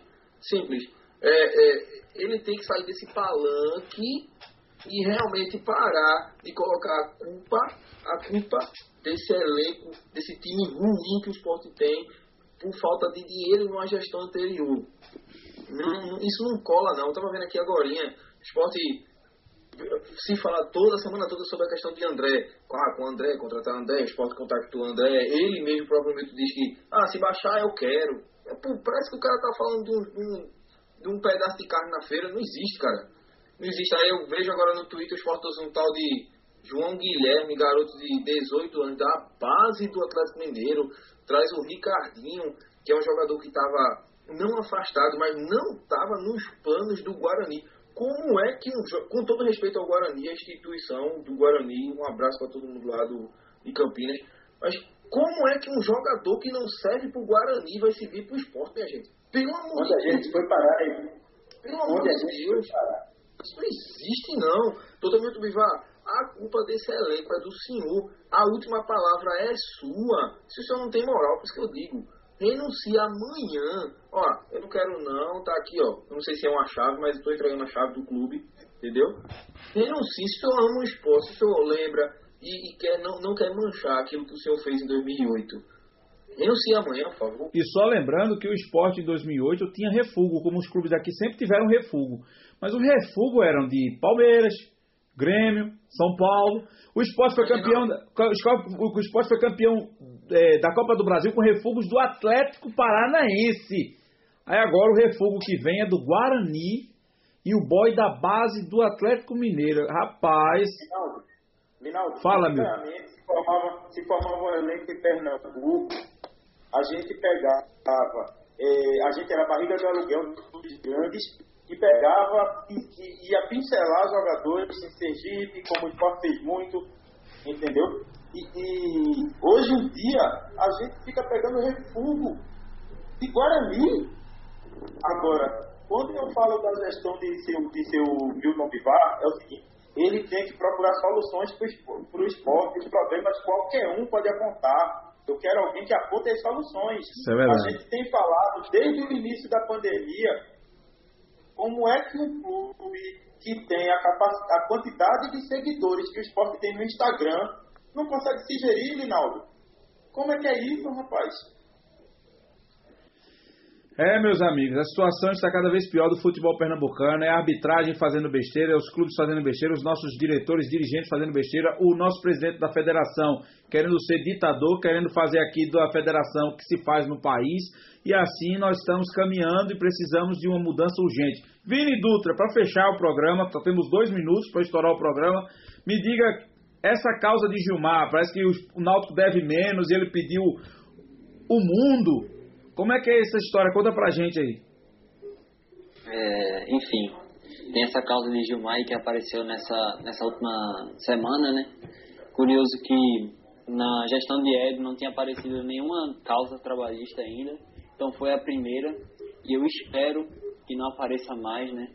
simples. É, é, ele tem que sair desse palanque e realmente parar de colocar a culpa, a culpa desse elenco, desse time ruim que o esporte tem por falta de dinheiro numa gestão anterior. Não, isso não cola não. Eu tava vendo aqui agora. O esporte se fala toda semana toda sobre a questão de André. Ah, com André, contratar André, o esporte contactou André. Ele mesmo provavelmente diz que, ah, se baixar eu quero. É, pô, parece que o cara tá falando de um, de, um, pedaço de carne na feira. Não existe, cara. Não existe. Aí eu vejo agora no Twitter o esporte um tal de João Guilherme, garoto de 18 anos, da base do Atlético Mineiro. Traz o Ricardinho, que é um jogador que estava não afastado, mas não estava nos planos do Guarani como é que, um, com todo respeito ao Guarani, a instituição do Guarani, um abraço para todo mundo lá do, de Campinas, mas como é que um jogador que não serve para o Guarani vai servir para o esporte, minha gente? Pelo amor de Deus. gente foi parar aí? Pelo amor de Deus. Isso não existe, não. Totalmente Bivar, a culpa desse elenco é do senhor. A última palavra é sua. Se o senhor não tem moral, por isso que eu digo renuncia amanhã. Ó, eu não quero não, tá aqui, ó. Eu não sei se é uma chave, mas estou entregando a chave do clube, entendeu? Renuncie, se o senhor ama o esporte, se o senhor lembra e, e, quer, não, não quer manchar aquilo que o senhor fez em 2008. Renuncie amanhã, por favor. E só lembrando que o esporte em 2008 tinha refúgio, como os clubes aqui sempre tiveram refúgio. Mas os refúgios eram de Palmeiras, Grêmio, São Paulo. O esporte foi campeão, o esporte foi campeão é, da Copa do Brasil com refugos do Atlético Paranaense. Aí agora o refugo que vem é do Guarani e o boy da base do Atlético Mineiro. Rapaz. Minaldo, Minaldo fala, meu. Se formava, se formava um elenco em Pernambuco, a gente pegava, é, a gente era barriga de aluguel dos grandes e pegava e, e ia pincelar jogadores em Sergipe, como o Sport fez muito, entendeu? E, e, hoje em dia a gente fica pegando refúgio de Guarani. Agora, quando eu falo da gestão de seu, de seu Milton Bivar, é o seguinte, ele tem que procurar soluções para o esporte, os problemas qualquer um pode apontar. Eu quero alguém que aponte as soluções. É a gente tem falado desde o início da pandemia como é que um clube que tem a, a quantidade de seguidores que o esporte tem no Instagram não consegue se gerir, Linaldo. Como é que é isso, rapaz? É, meus amigos, a situação está cada vez pior do futebol pernambucano. É a arbitragem fazendo besteira, é os clubes fazendo besteira, os nossos diretores, dirigentes fazendo besteira, o nosso presidente da federação querendo ser ditador, querendo fazer aqui da federação que se faz no país. E assim nós estamos caminhando e precisamos de uma mudança urgente. Vini Dutra, para fechar o programa, só temos dois minutos para estourar o programa. Me diga essa causa de Gilmar, parece que o Náutico deve menos e ele pediu o mundo. Como é que é essa história? Conta pra gente aí. É, enfim, tem essa causa de Gilmar que apareceu nessa, nessa última semana, né? Curioso que na gestão de Ed não tinha aparecido nenhuma causa trabalhista ainda, então foi a primeira e eu espero que não apareça mais, né?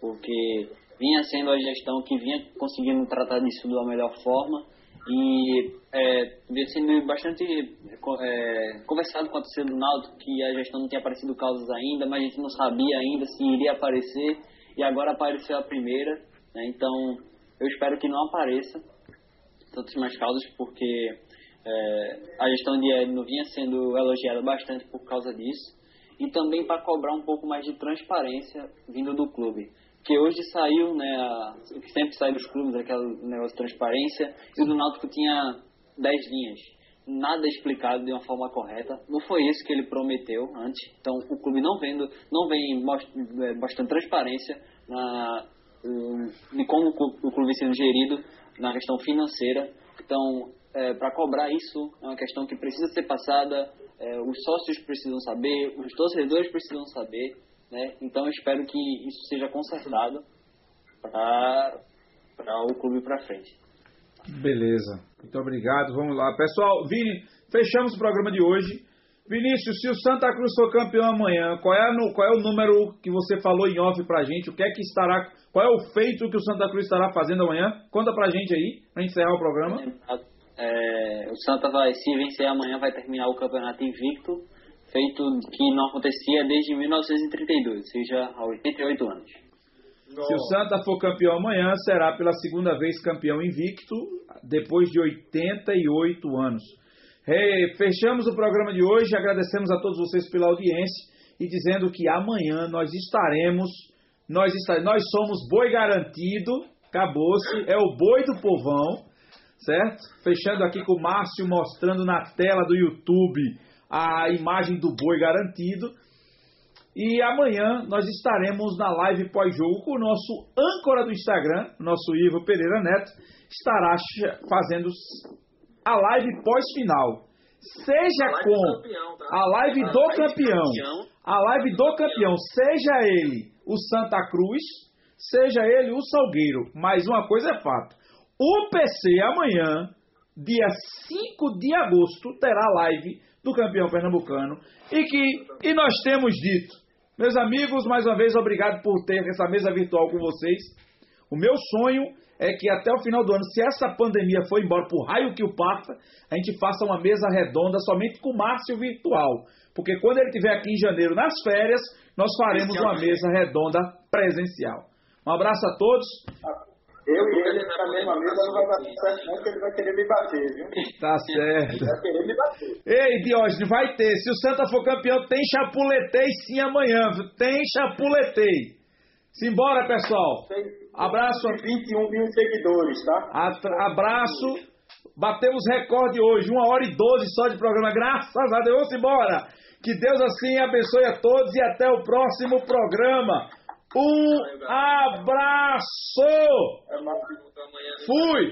Porque vinha sendo a gestão que vinha conseguindo tratar disso da melhor forma e é, vinha sendo bastante é, conversado com a torcida do Náutico que a gestão não tinha aparecido causas ainda, mas a gente não sabia ainda se iria aparecer e agora apareceu a primeira, né? então eu espero que não apareça tantas mais causas porque é, a gestão de Edno vinha sendo elogiada bastante por causa disso e também para cobrar um pouco mais de transparência vindo do clube que hoje saiu, né, o que sempre sai dos clubes, aquele negócio de transparência, e do Náutico tinha 10 linhas. Nada explicado de uma forma correta. Não foi isso que ele prometeu antes. Então, o clube não vendo, não vem é, mostrando transparência na, de como o clube vem sendo gerido na questão financeira. Então, é, para cobrar isso, é uma questão que precisa ser passada, é, os sócios precisam saber, os torcedores precisam saber, né? Então eu espero que isso seja consertado para o clube para frente. Beleza, muito obrigado. Vamos lá, pessoal. Vini, fechamos o programa de hoje. Vinícius, se o Santa Cruz for campeão amanhã, qual é, no, qual é o número que você falou em off pra gente? O que é que estará. Qual é o feito que o Santa Cruz estará fazendo amanhã? Conta pra gente aí, pra encerrar o programa. É, o Santa vai, se vencer amanhã, vai terminar o campeonato invicto, feito que não acontecia desde 1932, ou seja, há 88 anos. Se o Santa for campeão amanhã, será pela segunda vez campeão invicto, depois de 88 anos. Hey, fechamos o programa de hoje, agradecemos a todos vocês pela audiência e dizendo que amanhã nós estaremos, nós, nós somos boi garantido, acabou-se, é o boi do povão, certo? Fechando aqui com o Márcio mostrando na tela do YouTube a imagem do boi garantido. E amanhã nós estaremos na live pós-jogo com o nosso âncora do Instagram, nosso Ivo Pereira Neto, estará fazendo a live pós-final. Seja a com campeão, tá? a live a do live campeão, campeão, a live do campeão, seja ele o Santa Cruz, seja ele o Salgueiro. Mas uma coisa é fato: o PC amanhã, dia 5 de agosto, terá live do campeão pernambucano e que e nós temos dito, meus amigos, mais uma vez obrigado por ter essa mesa virtual com vocês. O meu sonho é que até o final do ano, se essa pandemia for embora por raio que o parta, a gente faça uma mesa redonda somente com o Márcio virtual. Porque quando ele estiver aqui em janeiro nas férias, nós faremos uma mesa redonda presencial. Um abraço a todos. Eu e ele na mesma mesa não vai dar certo, não, que ele vai querer me bater, viu? Tá certo. Ele vai querer me bater. Ei, Diógenes, vai ter. Se o Santa for campeão, tem chapuletei sim amanhã, viu? Tem chapuletei. Simbora, pessoal. Abraço. 21 mil seguidores, tá? Abraço. Batemos recorde hoje, uma hora e doze só de programa. Graças a Deus. Embora. Que Deus assim abençoe a todos e até o próximo programa. Um abraço! Fui!